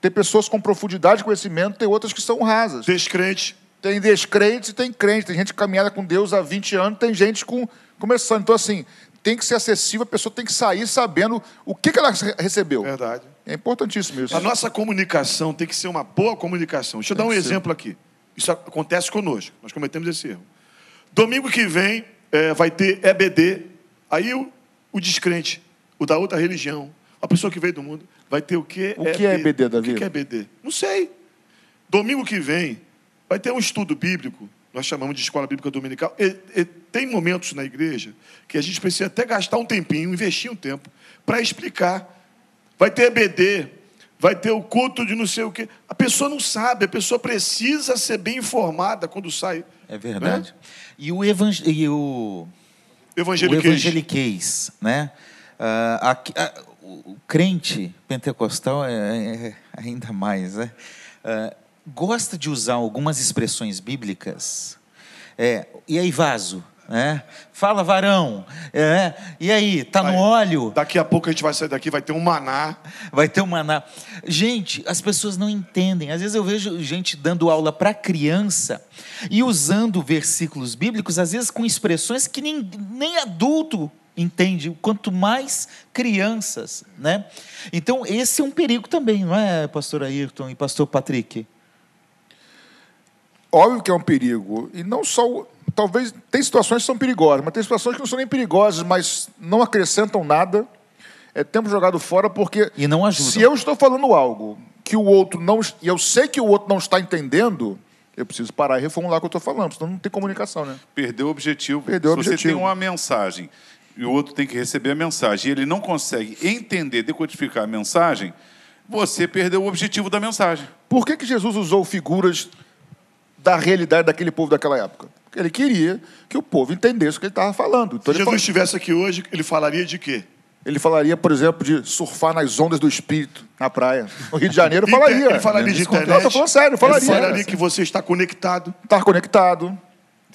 Tem pessoas com profundidade de conhecimento, tem outras que são rasas. Descrente. Tem descrentes e tem crentes. Tem gente caminhada com Deus há 20 anos, tem gente com começando. Então, assim, tem que ser acessível, a pessoa tem que sair sabendo o que, que ela re- recebeu. Verdade. É importantíssimo isso. A nossa comunicação tem que ser uma boa comunicação. Deixa eu dar um que ser. exemplo aqui. Isso acontece conosco. Nós cometemos esse erro. Domingo que vem eh, vai ter EBD. Aí o, o descrente, o da outra religião, a pessoa que veio do mundo, vai ter o quê? O que é EBD, Davi? O que é EBD? Não sei. Domingo que vem vai ter um estudo bíblico. Nós chamamos de escola bíblica dominical. E- e tem momentos na igreja que a gente precisa até gastar um tempinho, investir um tempo, para explicar. Vai ter EBD, vai ter o culto de não sei o quê. A pessoa não sabe, a pessoa precisa ser bem informada quando sai. É verdade. E o, evang... e o... o Evangeliquez. evangeliquez, né? Ah, aqui- ah, o crente pentecostal é, é- ainda mais, né? Ah, gosta de usar algumas expressões bíblicas. É, e aí, vaso? Né? Fala, varão. É, e aí, tá no óleo? Daqui a pouco a gente vai sair daqui, vai ter um maná. Vai ter um maná. Gente, as pessoas não entendem. Às vezes eu vejo gente dando aula para criança e usando versículos bíblicos, às vezes com expressões que nem, nem adulto entende, quanto mais crianças, né? Então, esse é um perigo também, não é, pastor Ayrton e pastor Patrick? Óbvio que é um perigo. E não só. Talvez. Tem situações que são perigosas, mas tem situações que não são nem perigosas, mas não acrescentam nada. É tempo jogado fora, porque. E não ajudam. Se eu estou falando algo que o outro não. E eu sei que o outro não está entendendo, eu preciso parar e reformular o que eu estou falando, senão não tem comunicação, né? Perdeu o objetivo. Perdeu o Se você objetivo. tem uma mensagem e o outro tem que receber a mensagem e ele não consegue entender, decodificar a mensagem, você perdeu o objetivo da mensagem. Por que, que Jesus usou figuras da realidade daquele povo daquela época? Porque ele queria que o povo entendesse o que ele estava falando. Então Se ele, Jesus fal- estivesse aqui hoje, ele falaria de quê? ele falaria, por exemplo, de surfar nas ondas do espírito na praia. No Rio de Janeiro, falaria. Ele falaria de internet. Não, tô falando sério, falaria. Ele falaria que você está conectado. Estar conectado.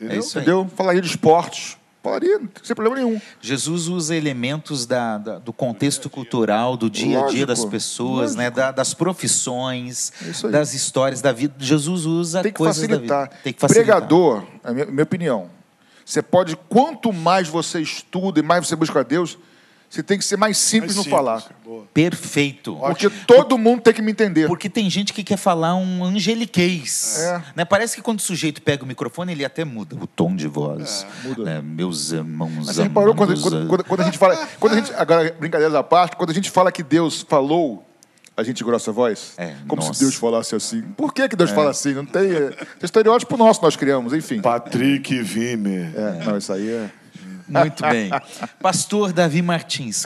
É isso aí. Entendeu? Falaria de esportes. Falaria, sem problema nenhum. Jesus usa elementos da- da- do contexto cultural, do dia a dia das pessoas, né, da- das profissões, das histórias da vida. Jesus usa Tem que coisas facilitar. da vida. Tem que facilitar. Pregador, é minha, minha opinião. Você pode, quanto mais você estuda e mais você busca a Deus, você tem que ser mais simples Mais no simples. falar. Boa. Perfeito. Porque todo mundo tem que me entender. Porque tem gente que quer falar um angeliquez. É. Né? Parece que quando o sujeito pega o microfone, ele até muda o tom de voz. muda. Né? Meus irmãos. Mas você reparou quando, amados, quando, quando- quando a gente fala. Quando a gente, agora, brincadeiras à parte, quando a gente fala que Deus falou, a gente grossa a voz? É, como nossa. se Deus falasse assim. Por que, que Deus fala assim? Não tem. É, tem estereótipo nosso que nós criamos, enfim. Patrick Vimer. É, não, isso aí é. Muito bem. Pastor Davi Martins,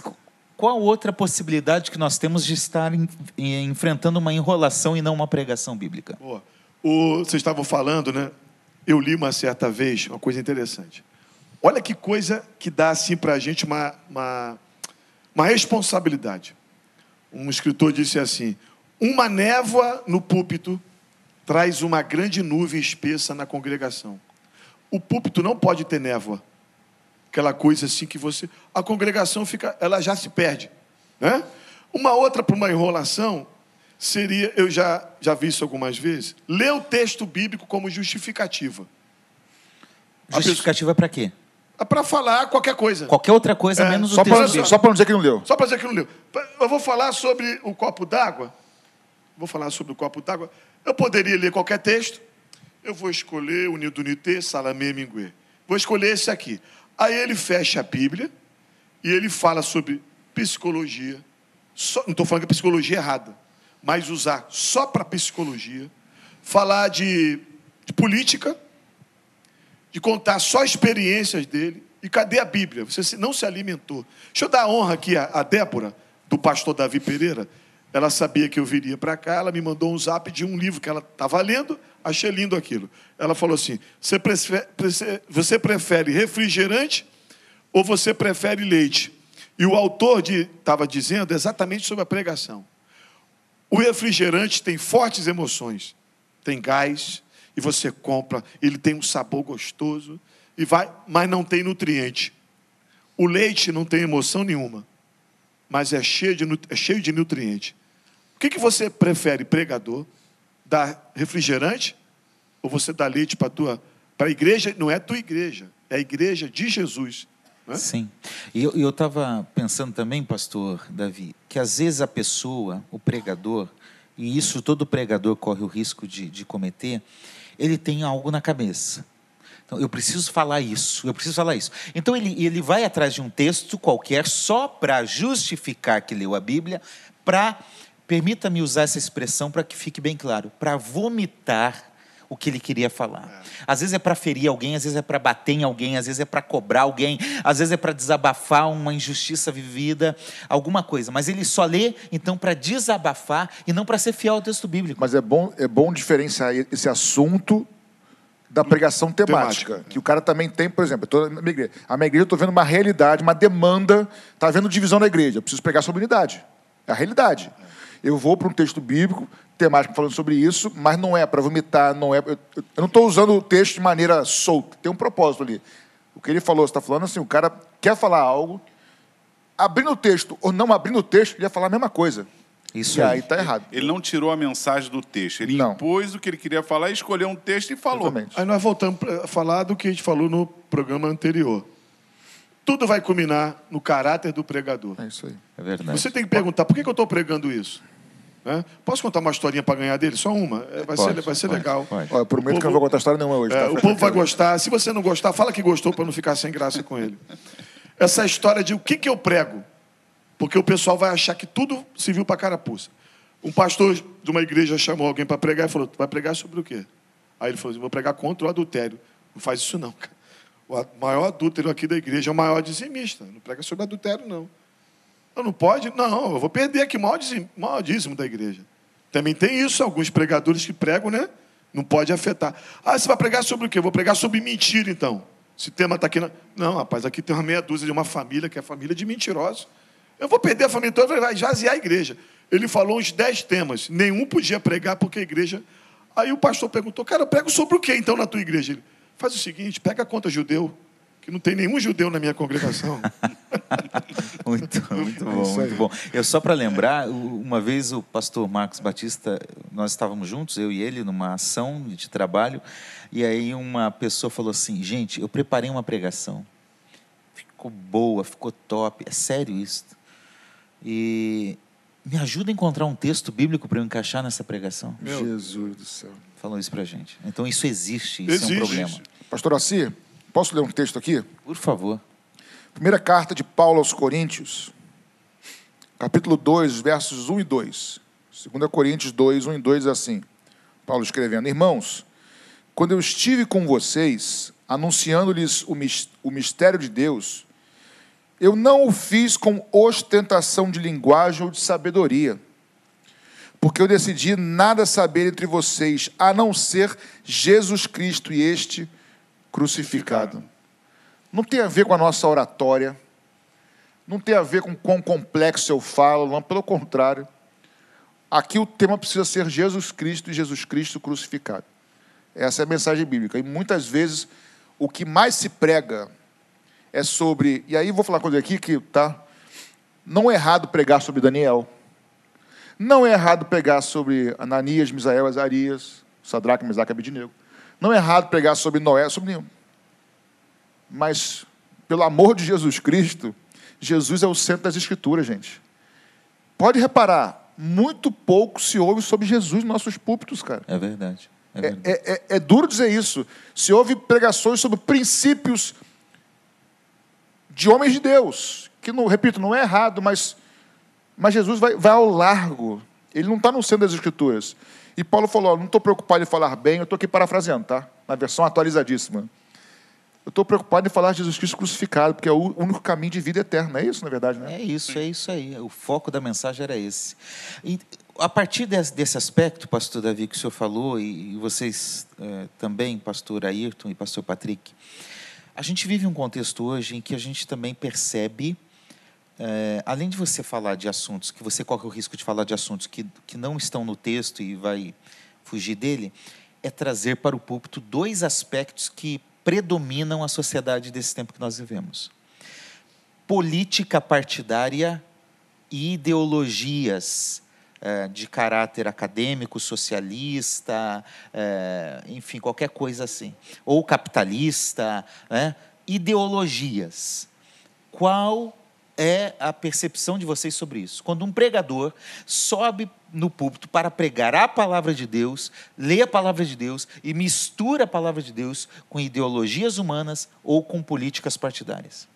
qual outra possibilidade que nós temos de estar em- em- enfrentando uma enrolação e não uma pregação bíblica? Boa. O, vocês estavam falando, né? Eu li uma certa vez uma coisa interessante. Olha que coisa que dá assim para a gente uma, uma, uma responsabilidade. Um escritor disse assim: Uma névoa no púlpito traz uma grande nuvem espessa na congregação. O púlpito não pode ter névoa. Aquela coisa assim que você. A congregação fica. Ela já se perde. Né? Uma outra para uma enrolação seria, eu já, já vi isso algumas vezes, ler o texto bíblico como justificativa. Justificativa para quê? Para falar qualquer coisa. Qualquer outra coisa É, menos o texto para bíblico. só pra não dizer que não leu. Só para dizer que não leu. Eu vou falar sobre o copo d'água. Vou falar sobre o copo d'água. Eu poderia ler qualquer texto. Eu vou escolher o Nidunité, Salamé, Minguê. Vou escolher esse aqui. Aí ele fecha a Bíblia e ele fala sobre psicologia. Só- não estou falando que é psicologia errada, mas usar só para psicologia. Falar de, de política. de contar só experiências dele. E cadê a Bíblia? Você não se alimentou. Deixa eu dar honra aqui a Débora, do pastor Davi Pereira. Ela sabia que eu viria para cá, ela me mandou um zap de um livro que ela estava lendo, achei lindo aquilo. Ela falou assim: você prefere, você prefere refrigerante ou você prefere leite? E o autor estava dizendo exatamente sobre a pregação. O refrigerante tem fortes emoções, tem gás, e você compra, ele tem um sabor gostoso, e vai, mas não tem nutriente. O leite não tem emoção nenhuma, mas é cheio de, é cheio de nutriente. O que, que você prefere, pregador? Dar refrigerante ou você dá leite para tua para a igreja? Não é a tua igreja, é a igreja de Jesus. É? Sim. E eu estava pensando também, pastor Davi, que às vezes a pessoa, o pregador, e isso todo pregador corre o risco de, de cometer, ele tem algo na cabeça. Então, eu preciso falar isso, eu preciso falar isso. Então, ele, ele vai atrás de um texto qualquer só para justificar que leu a Bíblia, para Permita-me usar essa expressão para que fique bem claro: para vomitar o que ele queria falar. Às vezes é para ferir alguém, às vezes é para bater em alguém, às vezes é para cobrar alguém, às vezes é para desabafar uma injustiça vivida, alguma coisa. Mas ele só lê, então, para desabafar e não para ser fiel ao texto bíblico. Mas é bom, é bom diferenciar esse assunto da pregação temática, temática. que o cara também tem, por exemplo, tô na minha igreja, a minha igreja eu estou vendo uma realidade, uma demanda, está havendo divisão na igreja, eu preciso pregar sobre unidade. É a realidade. Eu vou para um texto bíblico, temático falando sobre isso, mas não é para vomitar, não é. Eu, não estou usando o texto de maneira solta, tem um propósito ali. O que ele falou, você está falando assim, o cara quer falar algo, abrindo o texto ou não abrindo o texto, ele ia falar a mesma coisa. Isso e aí está errado. Ele não tirou a mensagem do texto, ele não. impôs o que ele queria falar, escolheu um texto e falou. Exatamente. Aí nós voltamos para falar do que a gente falou no programa anterior. Tudo vai culminar no caráter do pregador. É isso aí. É verdade. Você tem que perguntar, por que eu estou pregando isso? É? Posso contar uma historinha para ganhar dele? Só uma. É, vai pode, ser, vai ser pode, legal. Pode. Olha, prometo povo, que eu não vou contar história nenhuma hoje. É, tá? o povo vai gostar. Se você não gostar, fala que gostou para não ficar sem graça com ele. Essa história de o que, que eu prego. Porque o pessoal vai achar que tudo se viu para carapuça. Um pastor de uma igreja chamou alguém para pregar e falou: Vai pregar sobre o quê? Aí ele falou assim: Vou pregar contra o adultério. Não faz isso não, cara. O maior adúltero aqui da igreja é o maior dizimista. Não prega sobre adultério, não. Eu não pode? Não, eu vou perder aqui maior, maior dízimo da igreja. Também tem isso, alguns pregadores que pregam, né? Não pode afetar. Ah, você vai pregar sobre o quê? Eu vou pregar sobre mentira, então. Esse tema está aqui. Na... Não, rapaz, aqui tem uma meia dúzia de uma família, que é a família de mentirosos. Eu vou perder a família toda, vai jazear a igreja. Ele falou uns dez temas, nenhum podia pregar porque a igreja. Aí o pastor perguntou, cara, eu prego sobre o quê então na tua igreja? Ele, faz o seguinte, pega a conta judeu, que não tem nenhum judeu na minha congregação. *laughs* muito, *laughs* muito bom, muito bom. Eu só para lembrar, uma vez o pastor Marcos Batista, nós estávamos juntos, eu e ele, numa ação de trabalho, e aí uma pessoa falou assim: gente, eu preparei uma pregação, ficou boa, ficou top, é sério isso. E me ajuda a encontrar um texto bíblico para eu encaixar nessa pregação. Meu. Jesus do céu. Falou isso para gente. Então isso existe, isso existe. é um problema. Pastor Assi, posso ler um texto aqui? Por favor. Primeira carta de Paulo aos Coríntios, capítulo 2, versos 1 e 2. 2 Coríntios 2, 1 e 2 é assim. Paulo escrevendo: Irmãos, quando eu estive com vocês, anunciando-lhes o mistério de Deus, eu não o fiz com ostentação de linguagem ou de sabedoria, porque eu decidi nada saber entre vocês, a não ser Jesus Cristo e este crucificado. Não tem a ver com a nossa oratória, não tem a ver com quão complexo eu falo, não, pelo contrário. Aqui o tema precisa ser Jesus Cristo e Jesus Cristo crucificado. Essa é a mensagem bíblica. E muitas vezes o que mais se prega é sobre. E aí vou falar coisa aqui que tá. Não é errado pregar sobre Daniel. Não é errado pregar sobre Ananias, Misael, Azarias, Sadraque, Mesaque e Abidinego. Não é errado pregar sobre Noé, sobre nenhum. Mas, pelo amor de Jesus Cristo, Jesus é o centro das Escrituras, gente. Pode reparar, muito pouco se ouve sobre Jesus nos nossos púlpitos, cara. É verdade. É, verdade. é, é, é duro dizer isso. Se ouve pregações sobre princípios de homens de Deus, que, não, repito, não é errado, mas, mas Jesus vai, vai ao largo. Ele não está no centro das Escrituras. E Paulo falou: não estou preocupado em falar bem, eu estou aqui parafraseando, tá? Na versão atualizadíssima. Eu estou preocupado em falar de Jesus Cristo crucificado, porque é o único caminho de vida eterna. É isso, na verdade, né? É isso, é isso aí. O foco da mensagem era esse. E a partir desse, desse aspecto, pastor Davi, que o senhor falou, e, e vocês eh, também, pastor Ayrton e pastor Patrick, a gente vive um contexto hoje em que a gente também percebe, eh, além de você falar de assuntos, que você corre o risco de falar de assuntos que, que não estão no texto e vai fugir dele, é trazer para o púlpito dois aspectos que predominam a sociedade desse tempo que nós vivemos: política partidária e ideologias eh, de caráter acadêmico, socialista, eh, enfim, qualquer coisa assim, ou capitalista, né? ideologias. Qual é a percepção de vocês sobre isso? Quando um pregador sobe no púlpito para pregar a palavra de Deus, lê a palavra de Deus e mistura a palavra de Deus com ideologias humanas ou com políticas partidárias.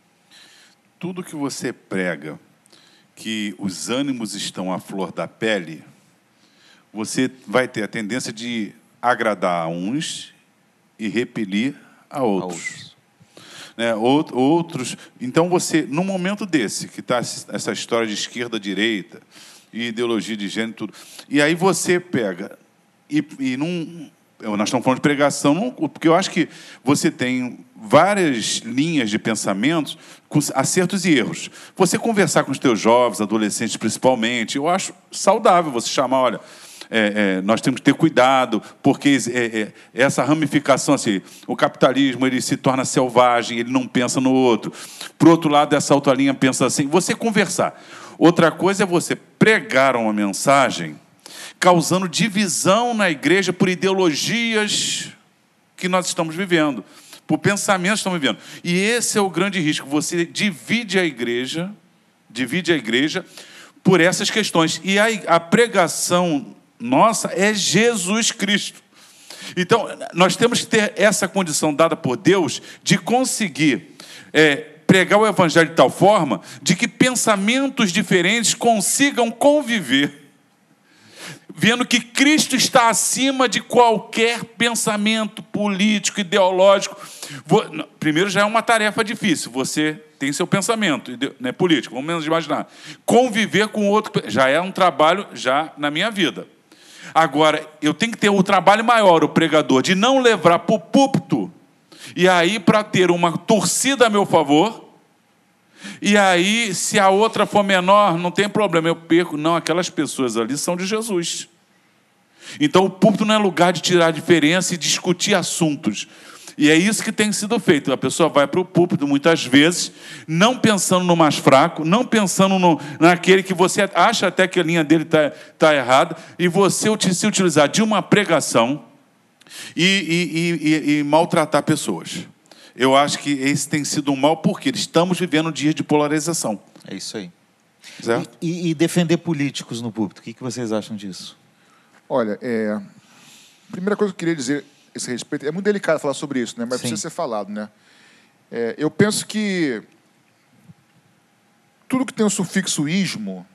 Tudo que você prega, que os ânimos estão à flor da pele, você vai ter a tendência de agradar a uns e repelir a outros. A outros né, outros. Então você, num momento desse, que está essa história de esquerda, direita, e ideologia de gênero, tudo, e aí você pega e, e num, nós estamos falando de pregação, porque eu acho que você tem várias linhas de pensamentos com acertos e erros. Você conversar com os teus jovens, adolescentes principalmente, eu acho saudável você chamar, olha, é, é, nós temos que ter cuidado, porque é, é, essa ramificação, assim, o capitalismo ele se torna selvagem, ele não pensa no outro. Por outro lado, essa outra linha pensa assim. Você conversar. Outra coisa é você pregar uma mensagem causando divisão na igreja por ideologias que nós estamos vivendo, por pensamentos que estamos vivendo. E esse é o grande risco. Você divide a igreja, divide a igreja por essas questões. E a, a pregação nossa é Jesus Cristo. Então, nós temos que ter essa condição dada por Deus de conseguir é, pregar o Evangelho de tal forma de que pensamentos diferentes consigam conviver vendo que Cristo está acima de qualquer pensamento político, ideológico. Primeiro, já é uma tarefa difícil. Você tem seu pensamento né, político, vamos menos imaginar. Conviver com outro já é um trabalho já na minha vida. Agora, eu tenho que ter o um trabalho maior, o pregador, de não levar para o púlpito, e aí para ter uma torcida a meu favor, e aí, se a outra for menor, não tem problema, eu perco. Não, aquelas pessoas ali são de Jesus. Então, o púlpito não é lugar de tirar diferença e discutir assuntos. E é isso que tem sido feito. A pessoa vai para o púlpito muitas vezes, não pensando no mais fraco, não pensando no, naquele que você acha até que a linha dele está tá errada, e você se utilizar de uma pregação e, e, e, e, maltratar pessoas. Eu acho que esse tem sido um mal, porque estamos vivendo dias de polarização. É isso aí. E, defender políticos no púlpito, o que, que vocês acham disso? Olha, é... a primeira coisa que eu queria dizer esse respeito. É muito delicado falar sobre isso, né? mas Sim. precisa ser falado. Né? É, eu penso que tudo que tem o sufixo ismo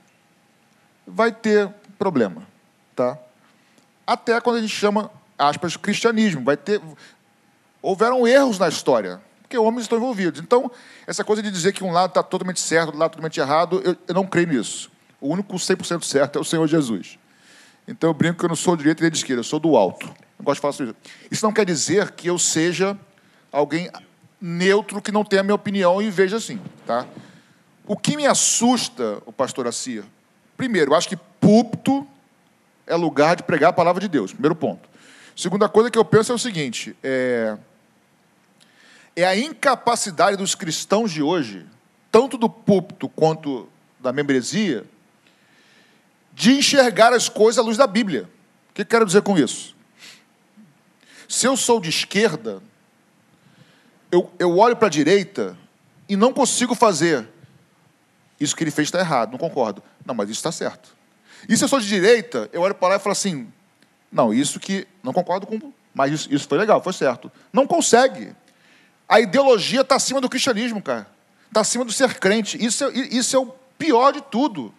vai ter problema. Tá? Até quando a gente chama, aspas, cristianismo. Vai ter... Houveram erros na história, porque homens estão envolvidos. Então, essa coisa de dizer que um lado está totalmente certo, outro lado totalmente errado, eu, eu não creio nisso. O único 100% certo é o Senhor Jesus. Então eu brinco que eu não sou de direita nem de esquerda, eu sou do alto. Eu gosto de falar sobre isso. Isso não quer dizer que eu seja alguém neutro que não tenha a minha opinião e veja assim, tá? O que me assusta, o pastor Assia, primeiro, eu acho que púlpito é lugar de pregar a palavra de Deus, primeiro ponto. Segunda coisa que eu penso é o seguinte, é, é a incapacidade dos cristãos de hoje, tanto do púlpito quanto da membresia, de enxergar as coisas à luz da Bíblia. O que quero dizer com isso? Se eu sou de esquerda, eu, eu olho para a direita e não consigo fazer. Isso que ele fez está errado, não concordo. Não, mas isso está certo. E se eu sou de direita, eu olho para lá e falo assim: não, isso que. Não concordo com. Mas isso, isso foi legal, foi certo. Não consegue. A ideologia está acima do cristianismo, cara. Está acima do ser crente. Isso é, isso é o pior de tudo.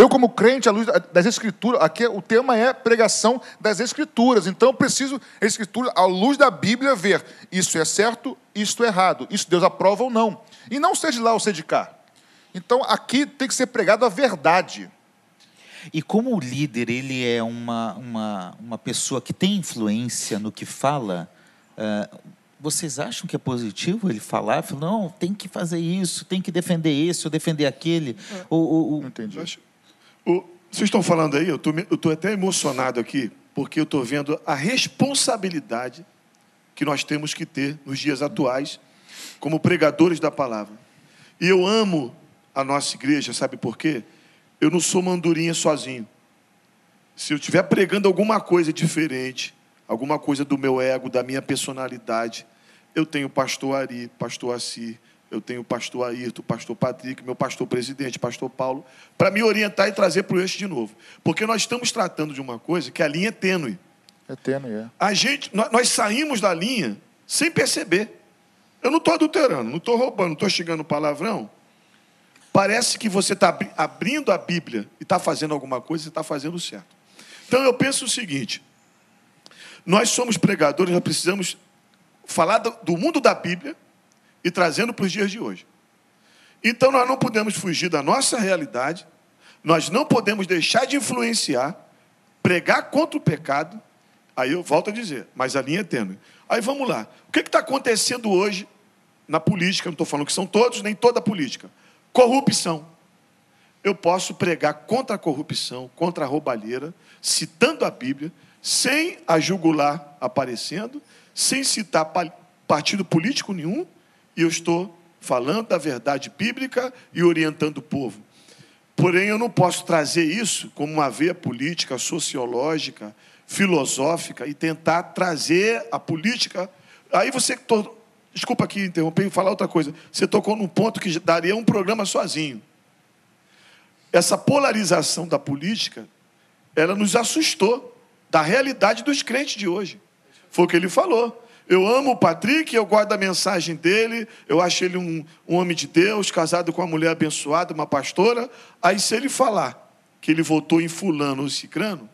Eu, como crente, à luz das Escrituras, aqui o tema é pregação das Escrituras. Então, eu preciso, a Escritura, à luz da Bíblia, ver isso é certo isto é errado, isso Deus aprova ou não. E não seja de lá ou seja de cá. Então aqui tem que ser pregado a verdade. E como o líder ele é uma, uma, uma pessoa que tem influência no que fala, uh, vocês acham que é positivo ele falar? Falar, não, tem que fazer isso, tem que defender esse ou defender aquele? É. Ou, ou, ou... Não entendi. Vocês estão falando aí, eu estou até emocionado aqui, porque eu estou vendo a responsabilidade que nós temos que ter nos dias atuais, como pregadores da palavra. E eu amo a nossa igreja, sabe por quê? Eu não sou mandurinha sozinho. Se eu estiver pregando alguma coisa diferente, alguma coisa do meu ego, da minha personalidade, eu tenho pastor Ari, pastor Assi, eu tenho o pastor Ayrton, o pastor Patrick, meu pastor presidente, pastor Paulo, para me orientar e trazer para o eixo de novo. Porque nós estamos tratando de uma coisa que a linha é tênue. É tênue, é. A gente, nós, nós saímos da linha sem perceber. Eu não estou adulterando, não estou roubando, não estou chegando palavrão. Parece que você está abrindo a Bíblia e está fazendo alguma coisa e está fazendo certo. Então eu penso o seguinte: nós somos pregadores, nós precisamos falar do mundo da Bíblia e trazendo para os dias de hoje. Então nós não podemos fugir da nossa realidade, nós não podemos deixar de influenciar, pregar contra o pecado. Aí eu volto a dizer, mas a linha é tênue. Aí vamos lá. O que está acontecendo hoje na política? Não estou falando que são todos, nem toda a política. Corrupção. Eu posso pregar contra a corrupção, contra a roubalheira, citando a Bíblia, sem a jugular aparecendo, sem citar partido político nenhum, e eu estou falando da verdade bíblica e orientando o povo. Porém, eu não posso trazer isso como uma veia política, sociológica, filosófica e tentar trazer a política. Aí você Desculpa aqui interromper e falar outra coisa. Você tocou num ponto que daria um programa sozinho. Essa polarização da política, ela nos assustou da realidade dos crentes de hoje. Foi o que ele falou. Eu amo o Patrick, eu guardo a mensagem dele, eu acho ele um, um homem de Deus, casado com uma mulher abençoada, uma pastora. Aí, se ele falar que ele votou em Fulano ou Cicrano,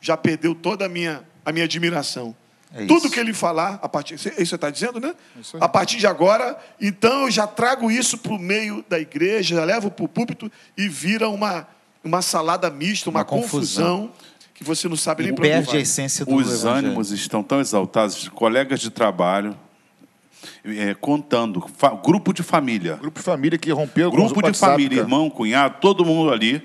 já perdeu toda a minha, a minha admiração. É Tudo que ele falar, a partir, isso você está dizendo, né? A partir de agora, então eu já trago isso para o meio da igreja, já levo para o púlpito e vira uma, uma salada mista, uma, uma confusão. confusão. Que você não sabe nem para onde perde a essência do Os evangelho. ânimos estão tão exaltados, colegas de trabalho é, contando, grupo de família. Grupo de família que rompeu Grupo de família, irmão, cunhado, todo mundo ali,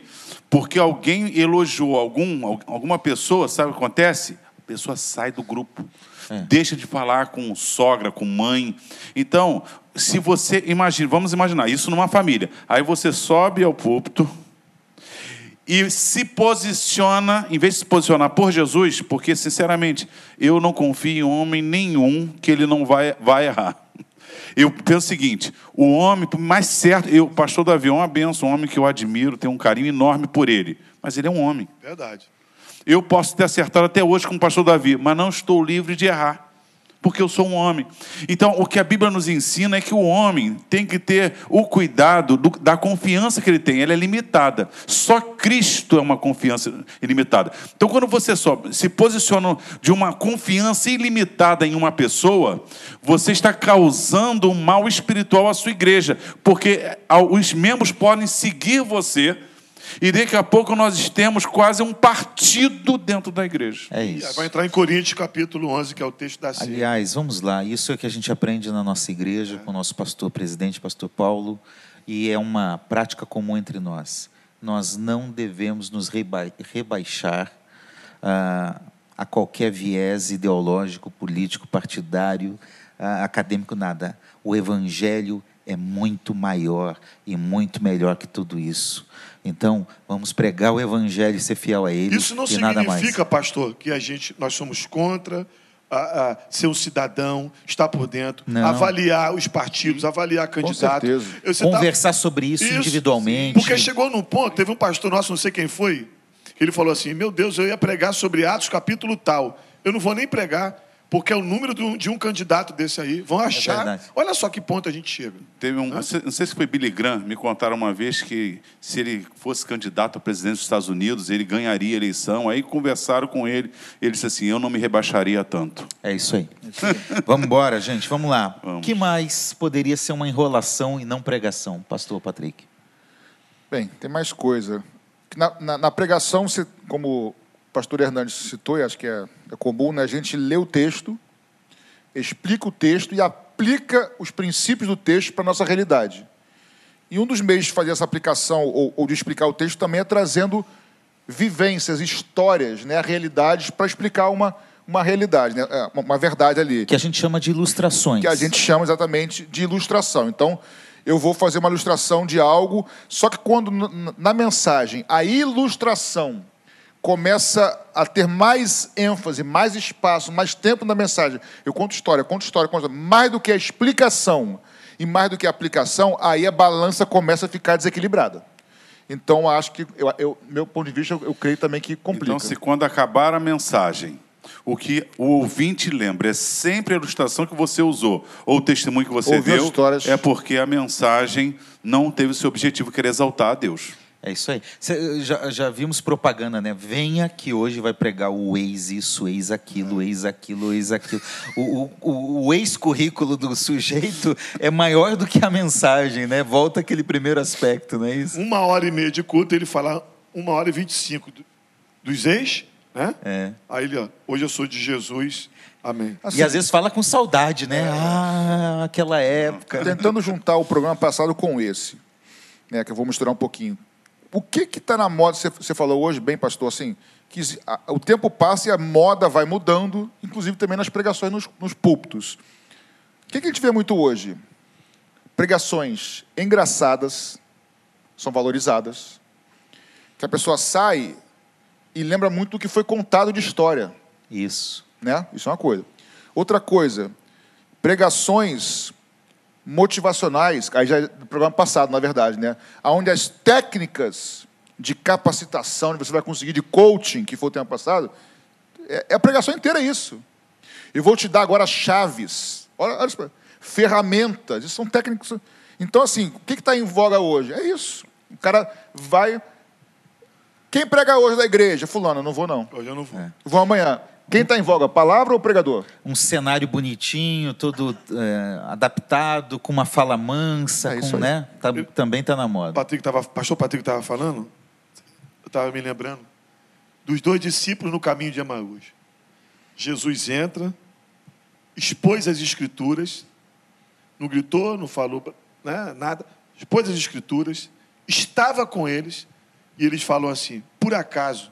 porque alguém elogiou algum, alguma pessoa, sabe o que acontece? pessoa sai do grupo. É. Deixa de falar com sogra, com mãe. Então, se você imagina, vamos imaginar isso numa família. Aí você sobe ao púlpito e se posiciona, em vez de se posicionar por Jesus, porque sinceramente, eu não confio em homem nenhum que ele não vai, vai errar. Eu penso o seguinte: o homem, mais certo, eu, o pastor Davi é uma benção, um homem que eu admiro, tenho um carinho enorme por ele, mas ele é um homem. Verdade. Eu posso ter acertado até hoje com o pastor Davi, mas não estou livre de errar porque eu sou um homem. Então, o que a Bíblia nos ensina é que o homem tem que ter o cuidado do, da confiança que ele tem. Ela é limitada. Só Cristo é uma confiança ilimitada. Então, quando você só se posiciona de uma confiança ilimitada em uma pessoa, você está causando um mal espiritual à sua igreja, porque os membros podem seguir você e daqui a pouco nós temos quase um partido dentro da igreja. É isso. Vai entrar em Coríntios capítulo 11, que é o texto da ceia. Aliás, vamos lá. Isso é o que a gente aprende na nossa igreja é. com o nosso pastor presidente, pastor Paulo, e é uma prática comum entre nós. Nós não devemos nos reba rebaixar ah, a qualquer viés ideológico, político, partidário, ah, acadêmico, nada. O evangelho é muito maior e muito melhor que tudo isso. Então, vamos pregar o evangelho e ser fiel a ele. Isso não e significa, nada mais. pastor, que a gente nós somos contra a, a ser um cidadão, estar por dentro, não. avaliar os partidos, avaliar candidatos. Conversar tá... sobre isso, isso, individualmente. Porque chegou num ponto, teve um pastor nosso, não sei quem foi, que ele falou assim: Meu Deus, eu ia pregar sobre Atos capítulo tal. Eu não vou nem pregar, Porque é o número de um, candidato desse aí. Vão achar. verdade. olha só que ponto a gente chega. Teve um, não sei não sei se foi Billy Graham, me contaram uma vez que se ele fosse candidato a presidente dos Estados Unidos, ele ganharia a eleição. Aí conversaram com ele, ele disse assim: Eu não me rebaixaria tanto. É isso aí. *laughs* vamos embora, gente, vamos lá. O que mais poderia ser uma enrolação e não pregação, pastor Patrick? Bem, tem mais coisa. Na, na- na pregação, você- como pastor Hernandes citou, e acho que é, é comum, né, a gente lê o texto, explica o texto e aplica os princípios do texto para a nossa realidade. E um dos meios de fazer essa aplicação ou, ou de explicar o texto também é trazendo vivências, histórias, né, realidades para explicar uma, uma realidade, né, é, uma- verdade ali Que a gente chama de ilustrações. que a gente chama exatamente de ilustração. Então, eu vou fazer uma ilustração de algo, só que quando na mensagem a ilustração começa a ter mais ênfase, mais espaço, mais tempo na mensagem, eu conto história, conto história, conto história, mais do que a explicação e mais do que a aplicação, aí a balança começa a ficar desequilibrada. Então, acho que, eu, eu- meu ponto de vista, eu, eu creio também que complica. Então, se quando acabar a mensagem, o que o ouvinte lembra é sempre a ilustração que você usou, ou o testemunho que você Ouviu as deu, é porque a mensagem não teve o seu objetivo, que era exaltar a Deus. É isso aí. Cê- já, já vimos propaganda, né? Venha que hoje vai pregar o ex isso, ex aquilo, ex aquilo, ex aquilo. O, o, o- o ex-currículo do sujeito é maior do que a mensagem, né? Volta aquele primeiro aspecto, não é isso? Uma hora e meia de culto, ele fala uma hora e vinte e cinco do- dos ex, né? É. Aí ele, ó, hoje eu sou de Jesus, amém. Assim, E às vezes fala com saudade, né? Ah, aquela época. Tentando juntar o programa passado com esse, né, que eu vou misturar um pouquinho. O que que está na moda? Você, você falou hoje, bem, pastor, assim, que a- o tempo passa e a moda vai mudando, inclusive também nas pregações nos, nos púlpitos. O que, que a gente vê muito hoje? Pregações engraçadas, são valorizadas, que a pessoa sai e lembra muito do que foi contado de história Isso. né? Isso é uma coisa. Outra coisa, pregações motivacionais, aí já é do programa passado, na verdade, né? Onde as técnicas de capacitação que você vai conseguir de coaching, que foi o tema passado, é, é a pregação inteira isso. Eu vou te dar agora chaves, olha, olha isso, ferramentas, isso são técnicas. Então, assim, o que está em voga hoje? É isso. O cara vai. Quem prega hoje da igreja? Fulano, eu não vou não. Hoje eu não vou. Vou amanhã. Quem está em voga, palavra ou pregador? Um cenário bonitinho, todo é, adaptado, com uma fala mansa, É com, né? Tá- também está na moda. Patrick tava, pastor Patrick estava falando, eu estava me lembrando dos dois discípulos no caminho de Emaús. Jesus entra, expôs as escrituras, não gritou, não falou né, nada, expôs as escrituras, estava com eles e eles falam assim: por acaso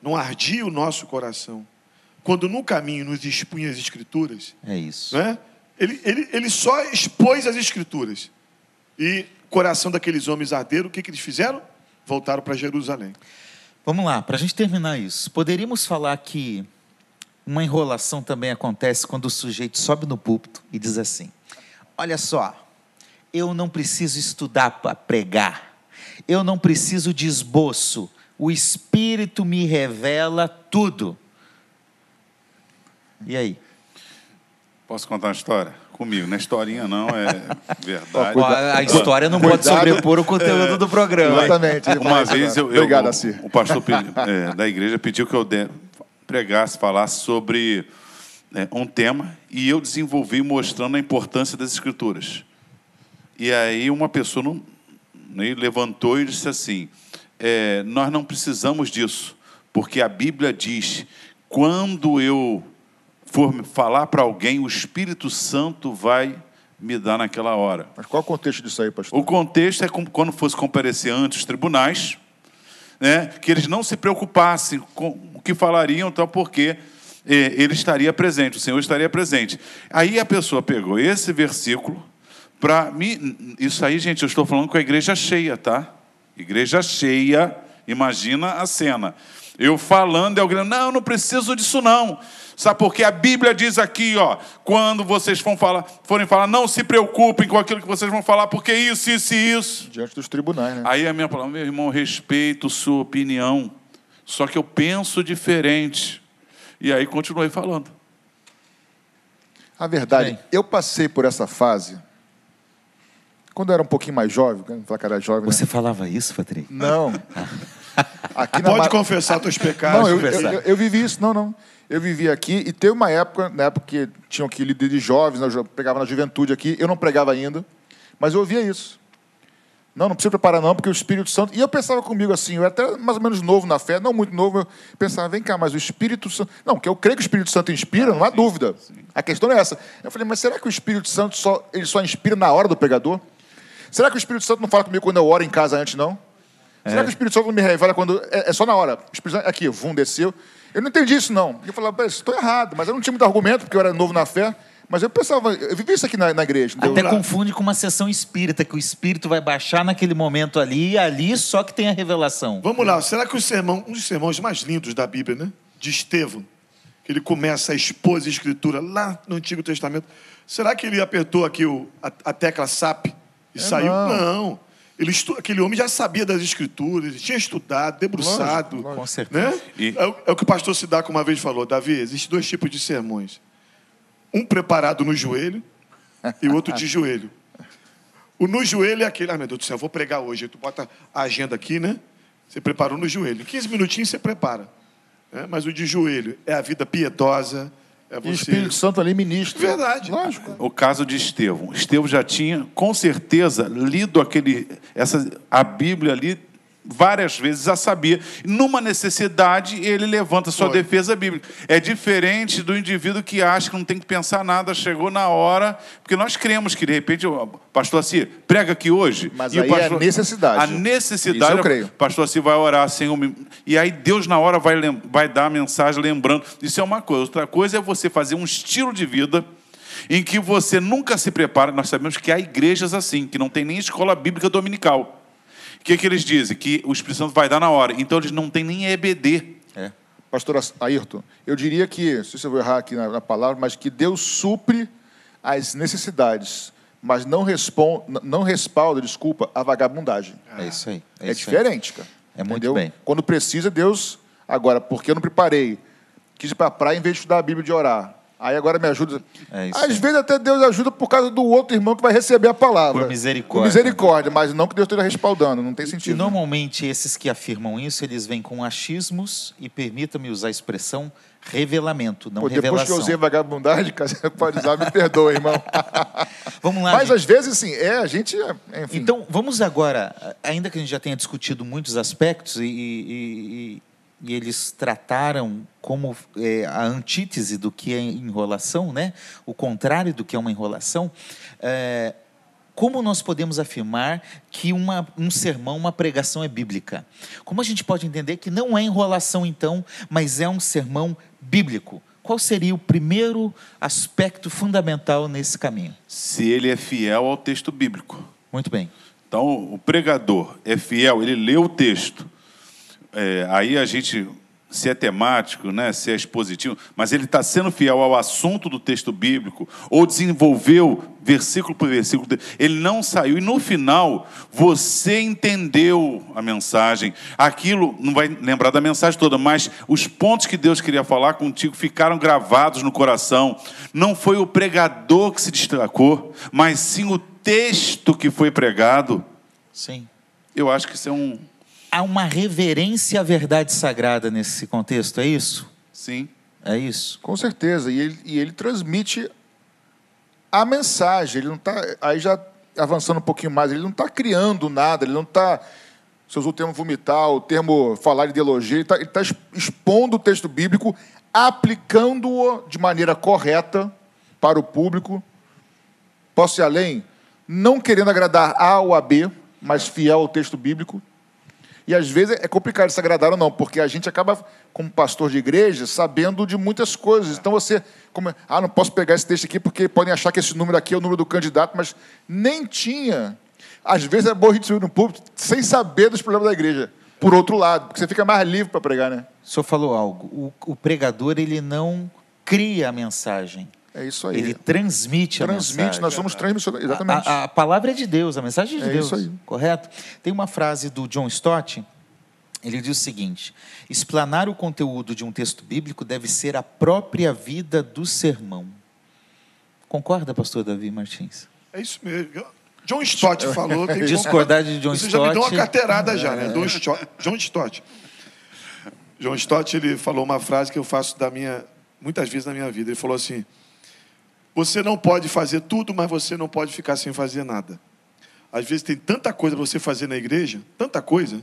não ardia o nosso coração quando no caminho nos expunha as escrituras? É isso. né? Ele, ele, ele só expôs as escrituras. E o coração daqueles homens arderam, o que, que eles fizeram? Voltaram para Jerusalém. Vamos lá, para a gente terminar isso, poderíamos falar que uma enrolação também acontece quando o sujeito sobe no púlpito e diz assim: Olha só, eu não preciso estudar para pregar, eu não preciso de esboço, o Espírito me revela tudo. E aí? Posso contar uma história? Comigo, não é historinha não, é *laughs* verdade. Ó, a história não pode sobrepor o conteúdo do programa. Exatamente. Uma vez eu, eu- Obrigado, o- Assir. o pastor pedi- é, da igreja pediu que eu de- pregasse, falasse sobre é, um tema e eu desenvolvi mostrando a importância das escrituras. E aí uma pessoa não, né, levantou e disse assim: é, nós não precisamos disso, porque a Bíblia diz quando eu for falar para alguém, o Espírito Santo vai me dar naquela hora. Mas qual é o contexto disso aí, pastor? O contexto é como quando fosse comparecer ante os tribunais, né, que eles não se preocupassem com o que falariam, tal, porque eh, ele estaria presente, o Senhor estaria presente. Aí a pessoa pegou esse versículo para mim. Isso aí, gente, eu estou falando com a igreja cheia, tá? Igreja cheia, imagina a cena. Eu falando e alguém, não, não preciso disso não. Sabe por quê? A Bíblia diz aqui, ó, quando vocês forem falar, forem falar, não se preocupem com aquilo que vocês vão falar, porque isso, isso e isso. Diante dos tribunais, né? Aí a minha palavra, meu irmão, respeito sua opinião, só que eu penso diferente. E aí continuei falando. A verdade, Bem. eu passei por essa fase quando eu era um pouquinho mais jovem, quando eu falar que era jovem, né? Você falava isso, Patrick? Não. Aqui na Pode Mar- confessar teus pecados. Não, eu, eu, eu vivi isso, não, não. Eu vivi aqui e teve uma época, na época que tinham aqui líder de jovens, né, eu pregava na juventude aqui, eu não pregava ainda, mas eu ouvia isso. Não, não precisa preparar não, porque o Espírito Santo... E eu pensava comigo assim, eu era até mais ou menos novo na fé, não muito novo, eu pensava, vem cá, mas o Espírito Santo... Não, porque eu creio que o Espírito Santo inspira, não há dúvida. A questão é essa. Eu falei, mas será que o Espírito Santo só, ele só inspira na hora do pregador? Será que o Espírito Santo não fala comigo quando eu oro em casa antes, não? Será que o Espírito Santo não me revela quando... É, é só na hora. O Espírito Santo, aqui, vum, desceu. Eu não entendi isso, não. Eu falava, estou errado, mas eu não tinha muito argumento, porque eu era novo na fé. Mas eu pensava, eu vivi isso aqui na, na igreja. entendeu? Até confunde com uma sessão espírita, que o espírito vai baixar naquele momento ali, e ali só que tem a revelação. Vamos lá, será que o sermão, um dos sermões mais lindos da Bíblia, né? De Estevão, que ele começa a expor a escritura lá no Antigo Testamento. Será que ele apertou aqui o, a, a tecla SAP e saiu? não. Não. Ele estu, aquele homem já sabia das escrituras, ele tinha estudado, debruçado. Com certeza. Né? E- É, o, é o que o pastor Sidaco uma vez falou, Davi, existem dois tipos de sermões. Um preparado no joelho e o outro de joelho. O no joelho é aquele, ah, meu Deus do céu, eu vou pregar hoje. Aí tu bota a agenda aqui, né? Você preparou no joelho. Em 15 minutinhos você prepara. né? Mas o de joelho é a vida piedosa, é E o você... Espírito Santo ali ministra. Verdade. Lógico. O caso de Estevão. Estevão já tinha, com certeza, lido aquele, essa, a Bíblia ali várias vezes, já sabia. Numa necessidade, ele levanta sua Foi. defesa bíblica. É diferente do indivíduo que acha que não tem que pensar nada, chegou na hora, porque nós cremos que, de repente, o pastor Assi, prega aqui hoje. Mas e aí é a necessidade. A necessidade, Isso eu creio. o pastor Assi vai orar, Senhor, e aí Deus na hora vai, vai dar a mensagem lembrando. Isso é uma coisa. Outra coisa é você fazer um estilo de vida em que você nunca se prepara. Nós sabemos que há igrejas assim, que não tem nem escola bíblica dominical. O que, que eles dizem? Que o Espírito Santo vai dar na hora. Então eles não têm nem EBD. É. Pastor Ayrton, eu diria que, não sei se eu vou errar aqui na, na palavra, mas que Deus supre as necessidades, mas não, respon, não respalda, desculpa, a vagabundagem. É isso aí. É, isso aí. diferente, cara. É muito Entendeu? bem. Quando precisa, Deus. Agora, porque eu não preparei, quis ir para a praia em vez de estudar a Bíblia e de orar. Aí agora me ajuda. É Às vezes até Deus ajuda por causa do outro irmão que vai receber a palavra. Por misericórdia. Por misericórdia, mas não que Deus esteja respaldando, não tem E sentido. normalmente esses que afirmam isso, eles vêm com achismos e, permita-me usar a expressão, revelamento, não Pô, depois que eu revelação. usei vagabundagem, *laughs* pode usar, me perdoa, irmão. *laughs* Vamos lá, Mas gente. às vezes, sim, é, a gente. é, Enfim, Então, vamos agora, ainda que a gente já tenha discutido muitos aspectos e, e- e- eles trataram como é, a antítese do que é enrolação, né? o contrário do que é uma enrolação, é, como nós podemos afirmar que uma, um sermão, uma pregação é bíblica? Como a gente pode entender que não é enrolação, então, mas é um sermão bíblico? Qual seria o primeiro aspecto fundamental nesse caminho? Se ele é fiel ao texto bíblico. Muito bem. Então, o pregador é fiel, ele lê o texto. É, aí a gente, se é temático, né, se é expositivo, mas ele está sendo fiel ao assunto do texto bíblico, ou desenvolveu versículo por versículo, ele não saiu, e no final, você entendeu a mensagem. Aquilo, não vai lembrar da mensagem toda, mas os pontos que Deus queria falar contigo ficaram gravados no coração. Não foi o pregador que se destacou, mas sim o texto que foi pregado. Sim. Eu acho que isso é um. Há uma reverência à verdade sagrada nesse contexto, é isso? Sim. É isso? Com certeza. E ele, e ele transmite a mensagem. Ele não está. Aí já avançando um pouquinho mais, ele não está criando nada, ele não está. Se usou o termo vomitar, o termo falar de ideologia, ele está expondo o texto bíblico, aplicando-o de maneira correta para o público. Posso ir além? Não querendo agradar A ou a B, mas fiel ao texto bíblico. E às vezes é complicado se agradar ou não, porque a gente acaba, como pastor de igreja, sabendo de muitas coisas. Então você, como, ah, não posso pegar esse texto aqui porque podem achar que esse número aqui é o número do candidato, mas nem tinha. Às vezes é bom a gente subir no púlpito sem saber dos problemas da igreja. Por outro lado, porque você fica mais livre para pregar, né? O senhor falou algo. O, o pregador, ele não cria a mensagem. É isso aí. Ele transmite, a Transmite, mensagem. nós somos transmissores. Exatamente. A, a- a palavra é de Deus, a mensagem é de É Deus. isso aí. Correto? Tem uma frase do John Stott, ele diz o seguinte: explanar o conteúdo de um texto bíblico deve ser a própria vida do sermão. Concorda, pastor Davi Martins? É isso mesmo. John Stott falou. Tem Discordar de John Você Stott. já me deu uma carteirada já, né? John Stott. John Stott. John Stott, ele falou uma frase que eu faço da minha, muitas vezes na minha vida. Ele falou assim: Você não pode fazer tudo, mas você não pode ficar sem fazer nada. Às vezes tem tanta coisa para você fazer na igreja, tanta coisa.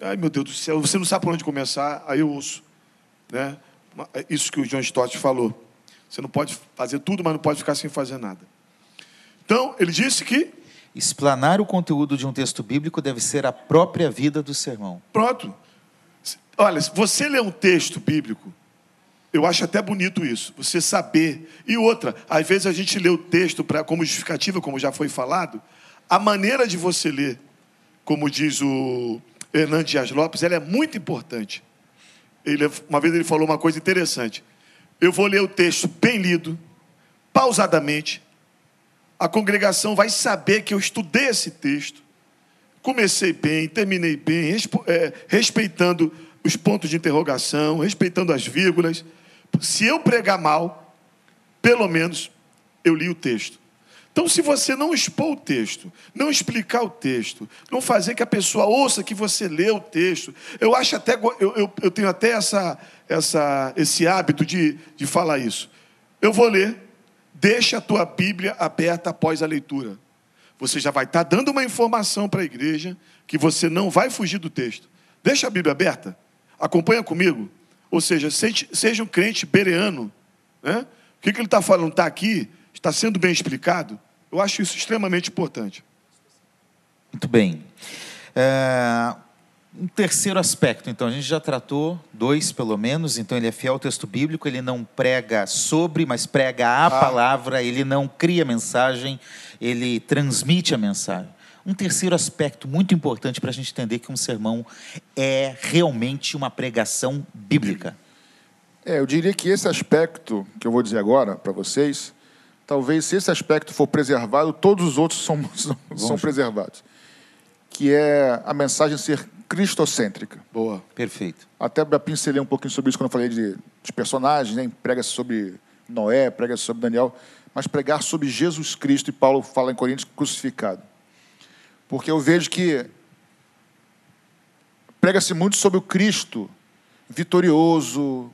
Ai, meu Deus do céu, você não sabe por onde começar, aí eu ouço. Né? Isso que o John Stott falou. Você não pode fazer tudo, mas não pode ficar sem fazer nada. Então, ele disse que. Explanar o conteúdo de um texto bíblico deve ser a própria vida do sermão. Pronto. Olha, se você lê um texto bíblico, eu acho até bonito isso, você saber. E outra, às vezes a gente lê o texto pra, como justificativa, como já foi falado, a maneira de você ler, como diz o Hernandes Dias Lopes, ela é muito importante. Ele, uma vez ele falou uma coisa interessante. Eu vou ler o texto bem lido, pausadamente. A congregação vai saber que eu estudei esse texto. Comecei bem, terminei bem, é, respeitando os pontos de interrogação, respeitando as vírgulas. Se eu pregar mal, pelo menos eu li o texto. Então, se você não expor o texto, não explicar o texto, não fazer que a pessoa ouça que você lê o texto, eu acho até, eu, eu, eu tenho até essa, essa, esse hábito de, de falar isso. Eu vou ler, deixa a tua Bíblia aberta após a leitura. Você já vai estar dando uma informação para a igreja que você não vai fugir do texto. Deixa a Bíblia aberta, acompanha comigo. Ou seja, seja um crente bereano. Né? O que, que ele está falando? Está aqui, está sendo bem explicado. Eu acho isso extremamente importante. Muito bem. É, um terceiro aspecto, então, a gente já tratou dois, pelo menos. Então, ele é fiel ao texto bíblico, ele não prega sobre, mas prega a ah. palavra, ele não cria mensagem, ele transmite a mensagem. Um terceiro aspecto muito importante para a gente entender que um sermão é realmente uma pregação bíblica. É, eu diria que esse aspecto que eu vou dizer agora para vocês talvez se esse aspecto for preservado, todos os outros são, *laughs* são, são preservados. Que é a mensagem ser cristocêntrica. Boa. Perfeito. Até pincelei um pouquinho sobre isso quando eu falei de, de personagens, né? prega sobre Noé, prega sobre Daniel, mas pregar sobre Jesus Cristo, e Paulo fala em Coríntios, crucificado. Porque eu vejo que prega-se muito sobre o Cristo vitorioso,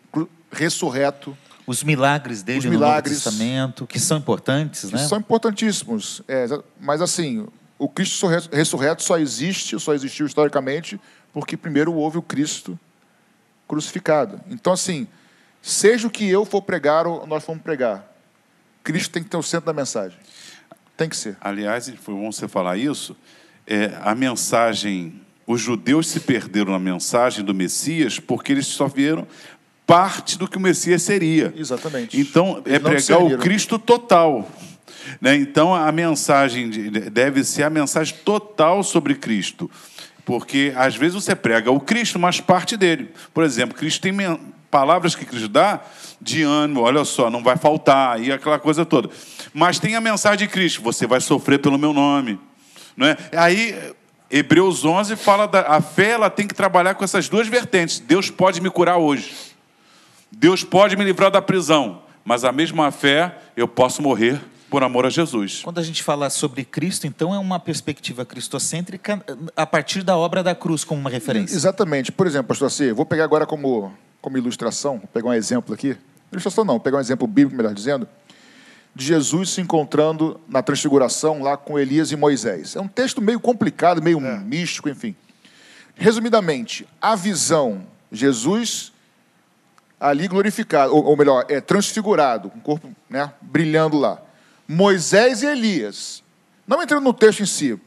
ressurreto, os milagres dele Os milagres, no Novo Testamento, que são importantes, que né? São importantíssimos. É, mas assim, o Cristo ressurreto só existe, só existiu historicamente, porque primeiro houve o Cristo crucificado. Então, assim, seja o que eu for pregar ou nós formos pregar, Cristo tem que ter o centro da mensagem. Tem que ser. Aliás, foi bom você falar isso. É, a mensagem, os judeus se perderam na mensagem do Messias porque eles só viram parte do que o Messias seria. Exatamente. Então, Eles é pregar o Cristo total. Né? Então, a mensagem deve ser a mensagem total sobre Cristo. Porque, às vezes, você prega o Cristo, mas parte dele. Por exemplo, Cristo tem palavras que Cristo dá de ânimo, olha só, não vai faltar, e aquela coisa toda. Mas tem a mensagem de Cristo, você vai sofrer pelo meu nome. Não é? Aí, Hebreus 11 fala da a fé, ela tem que trabalhar com essas duas vertentes. Deus pode me curar hoje. Deus pode me livrar da prisão, mas a mesma fé eu posso morrer por amor a Jesus. Quando a gente fala sobre Cristo, então é uma perspectiva cristocêntrica a partir da obra da cruz como uma referência. Exatamente. Por exemplo, pastor C, vou pegar agora como, como ilustração, vou pegar um exemplo aqui. Ilustração não, vou pegar um exemplo bíblico, melhor dizendo, de Jesus se encontrando na transfiguração lá com Elias e Moisés. É um texto meio complicado, meio é. místico, enfim. Resumidamente, a visão, Jesus ali glorificado, ou, ou melhor, é transfigurado, com o corpo né, brilhando lá. Moisés e Elias. Não entrando no texto em si,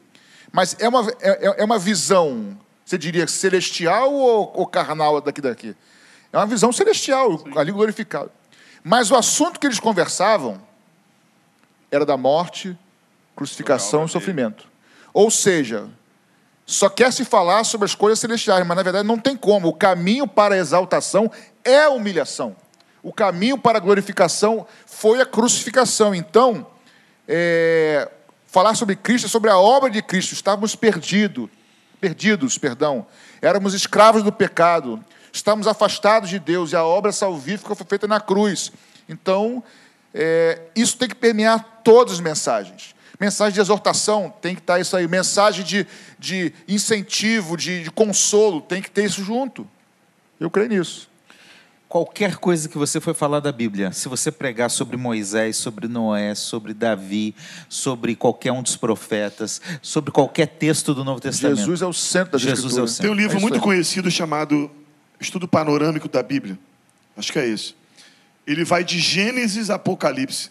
mas é uma, é, é uma visão, você diria, celestial ou, ou carnal daqui daqui? É uma visão celestial, Sim. ali glorificado. Mas o assunto que eles conversavam era da morte, crucificação e sofrimento. Ou seja, só quer se falar sobre as coisas celestiais, mas na verdade não tem como. O caminho para a exaltação é a humilhação. O caminho para a glorificação foi a crucificação. Então, é, falar sobre Cristo, sobre a obra de Cristo, estávamos perdidos, perdidos, perdão. Éramos escravos do pecado, estávamos afastados de Deus e a obra salvífica foi feita na cruz. Então, é, isso tem que permear todas as mensagens. Mensagem de exortação, tem que estar isso aí. Mensagem de, de incentivo, de, de consolo, tem que ter isso junto. Eu creio nisso. Qualquer coisa que você for falar da Bíblia, se você pregar sobre Moisés, sobre Noé, sobre Davi, sobre qualquer um dos profetas, sobre qualquer texto do Novo Testamento. Jesus é o centro da Jesus é o centro. Tem um livro É muito aí. conhecido chamado Estudo Panorâmico da Bíblia. Acho que é esse. Ele vai de Gênesis a Apocalipse.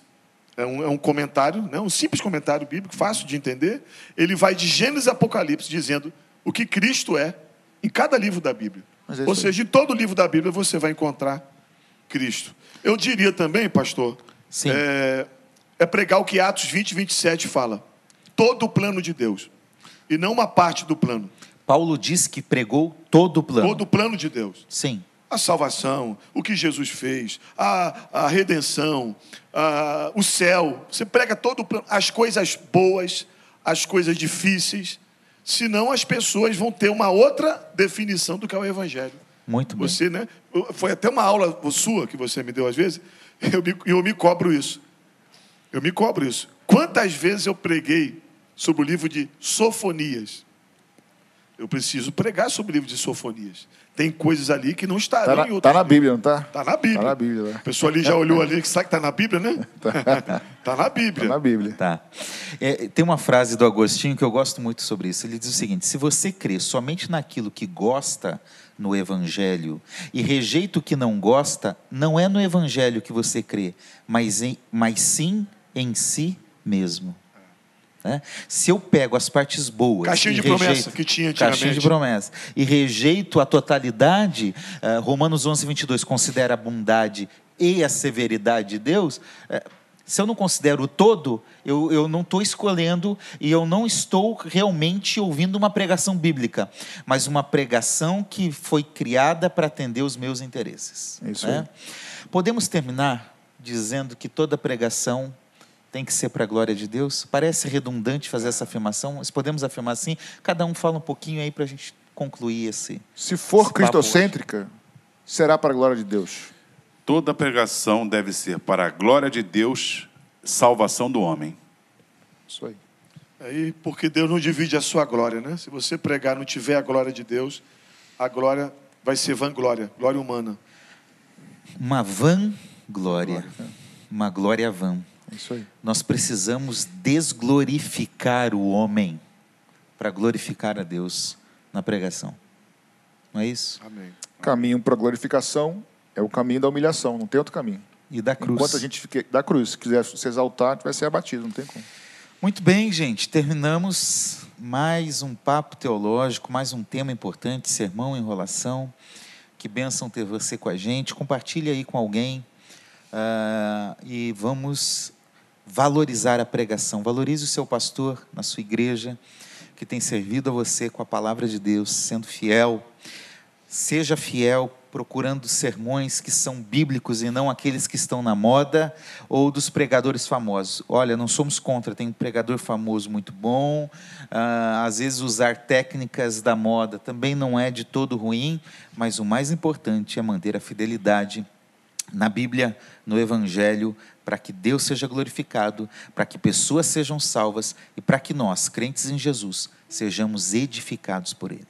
É um, é um comentário, né? um simples comentário bíblico, fácil de entender. Ele vai de Gênesis a Apocalipse, dizendo o que Cristo é em cada livro da Bíblia. É Ou seja, em todo livro da Bíblia você vai encontrar Cristo. Eu diria também, pastor. É, é pregar o que Atos 20, 27 fala. Todo o plano de Deus. E não uma parte do plano. Paulo diz que pregou todo o plano. Todo o plano de Deus. Sim. A salvação, o que Jesus fez, a, a redenção, a- o céu. Você prega todo o plano, as coisas boas, as coisas difíceis. Senão as pessoas vão ter uma outra definição do que é o Evangelho. Muito bem. Você, né? Foi até uma aula sua que você me deu às vezes, eu me, eu me cobro isso. Eu me cobro isso. Quantas vezes eu preguei sobre o livro de Sofonias? Eu preciso pregar sobre o livro de Sofonias. Tem coisas ali que não Está estarão na, em tá outros na livros. Bíblia, não está? Tá na Bíblia. Tá na Bíblia, né? A pessoa ali já olhou ali, que sabe que está na Bíblia, né? *laughs* tá na Bíblia. Está na Bíblia. Tá. É, tem uma frase do Agostinho que eu gosto muito sobre isso. Ele diz o seguinte: se você crê somente naquilo que gosta no Evangelho e rejeita o que não gosta, não é no Evangelho que você crê, mas, em, mas sim em si mesmo. Né? Se eu pego as partes boas. Caixinha de promessa rejeito- que tinha Caixinha de promessa. E rejeito a totalidade, eh, Romanos 11, 22 considera a bondade e a severidade de Deus. eh, se eu não considero o todo, eu, eu não estou escolhendo e eu não estou realmente ouvindo uma pregação bíblica, mas uma pregação que foi criada para atender os meus interesses. É isso né? Podemos terminar dizendo que toda pregação tem que ser para a glória de Deus? Parece redundante fazer essa afirmação, mas podemos afirmar assim? Cada um fala um pouquinho aí para a gente concluir esse. Se for Esse cristocêntrica, será para a glória de Deus. Toda pregação deve ser para a glória de Deus, salvação do homem. Isso aí. Aí, porque Deus não divide a sua glória, né? Se você pregar e não tiver a glória de Deus, a glória vai ser vanglória, glória humana. Uma vã glória, uma glória vã. É isso aí. Nós precisamos desglorificar o homem para glorificar a Deus na pregação. Não é isso? Amém. Caminho para a glorificação é o caminho da humilhação, não tem outro caminho. E da cruz. Enquanto a gente fica da cruz, se quiser se exaltar, vai ser abatido, não tem como. Muito bem, gente. Terminamos mais um papo teológico, mais um tema importante, sermão, enrolação. Que bênção ter você com a gente. Compartilhe aí com alguém ah, e vamos valorizar a pregação. Valorize o seu pastor na sua igreja, que tem servido a você com a palavra de Deus, sendo fiel. Seja fiel, procurando sermões que são bíblicos e não aqueles que estão na moda ou dos pregadores famosos. Olha, não somos contra, tem um pregador famoso muito bom. ah, às vezes, usar técnicas da moda também não é de todo ruim, mas o mais importante é manter a fidelidade na Bíblia, no Evangelho, para que Deus seja glorificado, para que pessoas sejam salvas e para que nós, crentes em Jesus, sejamos edificados por Ele.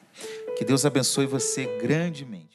Que Deus abençoe você grandemente.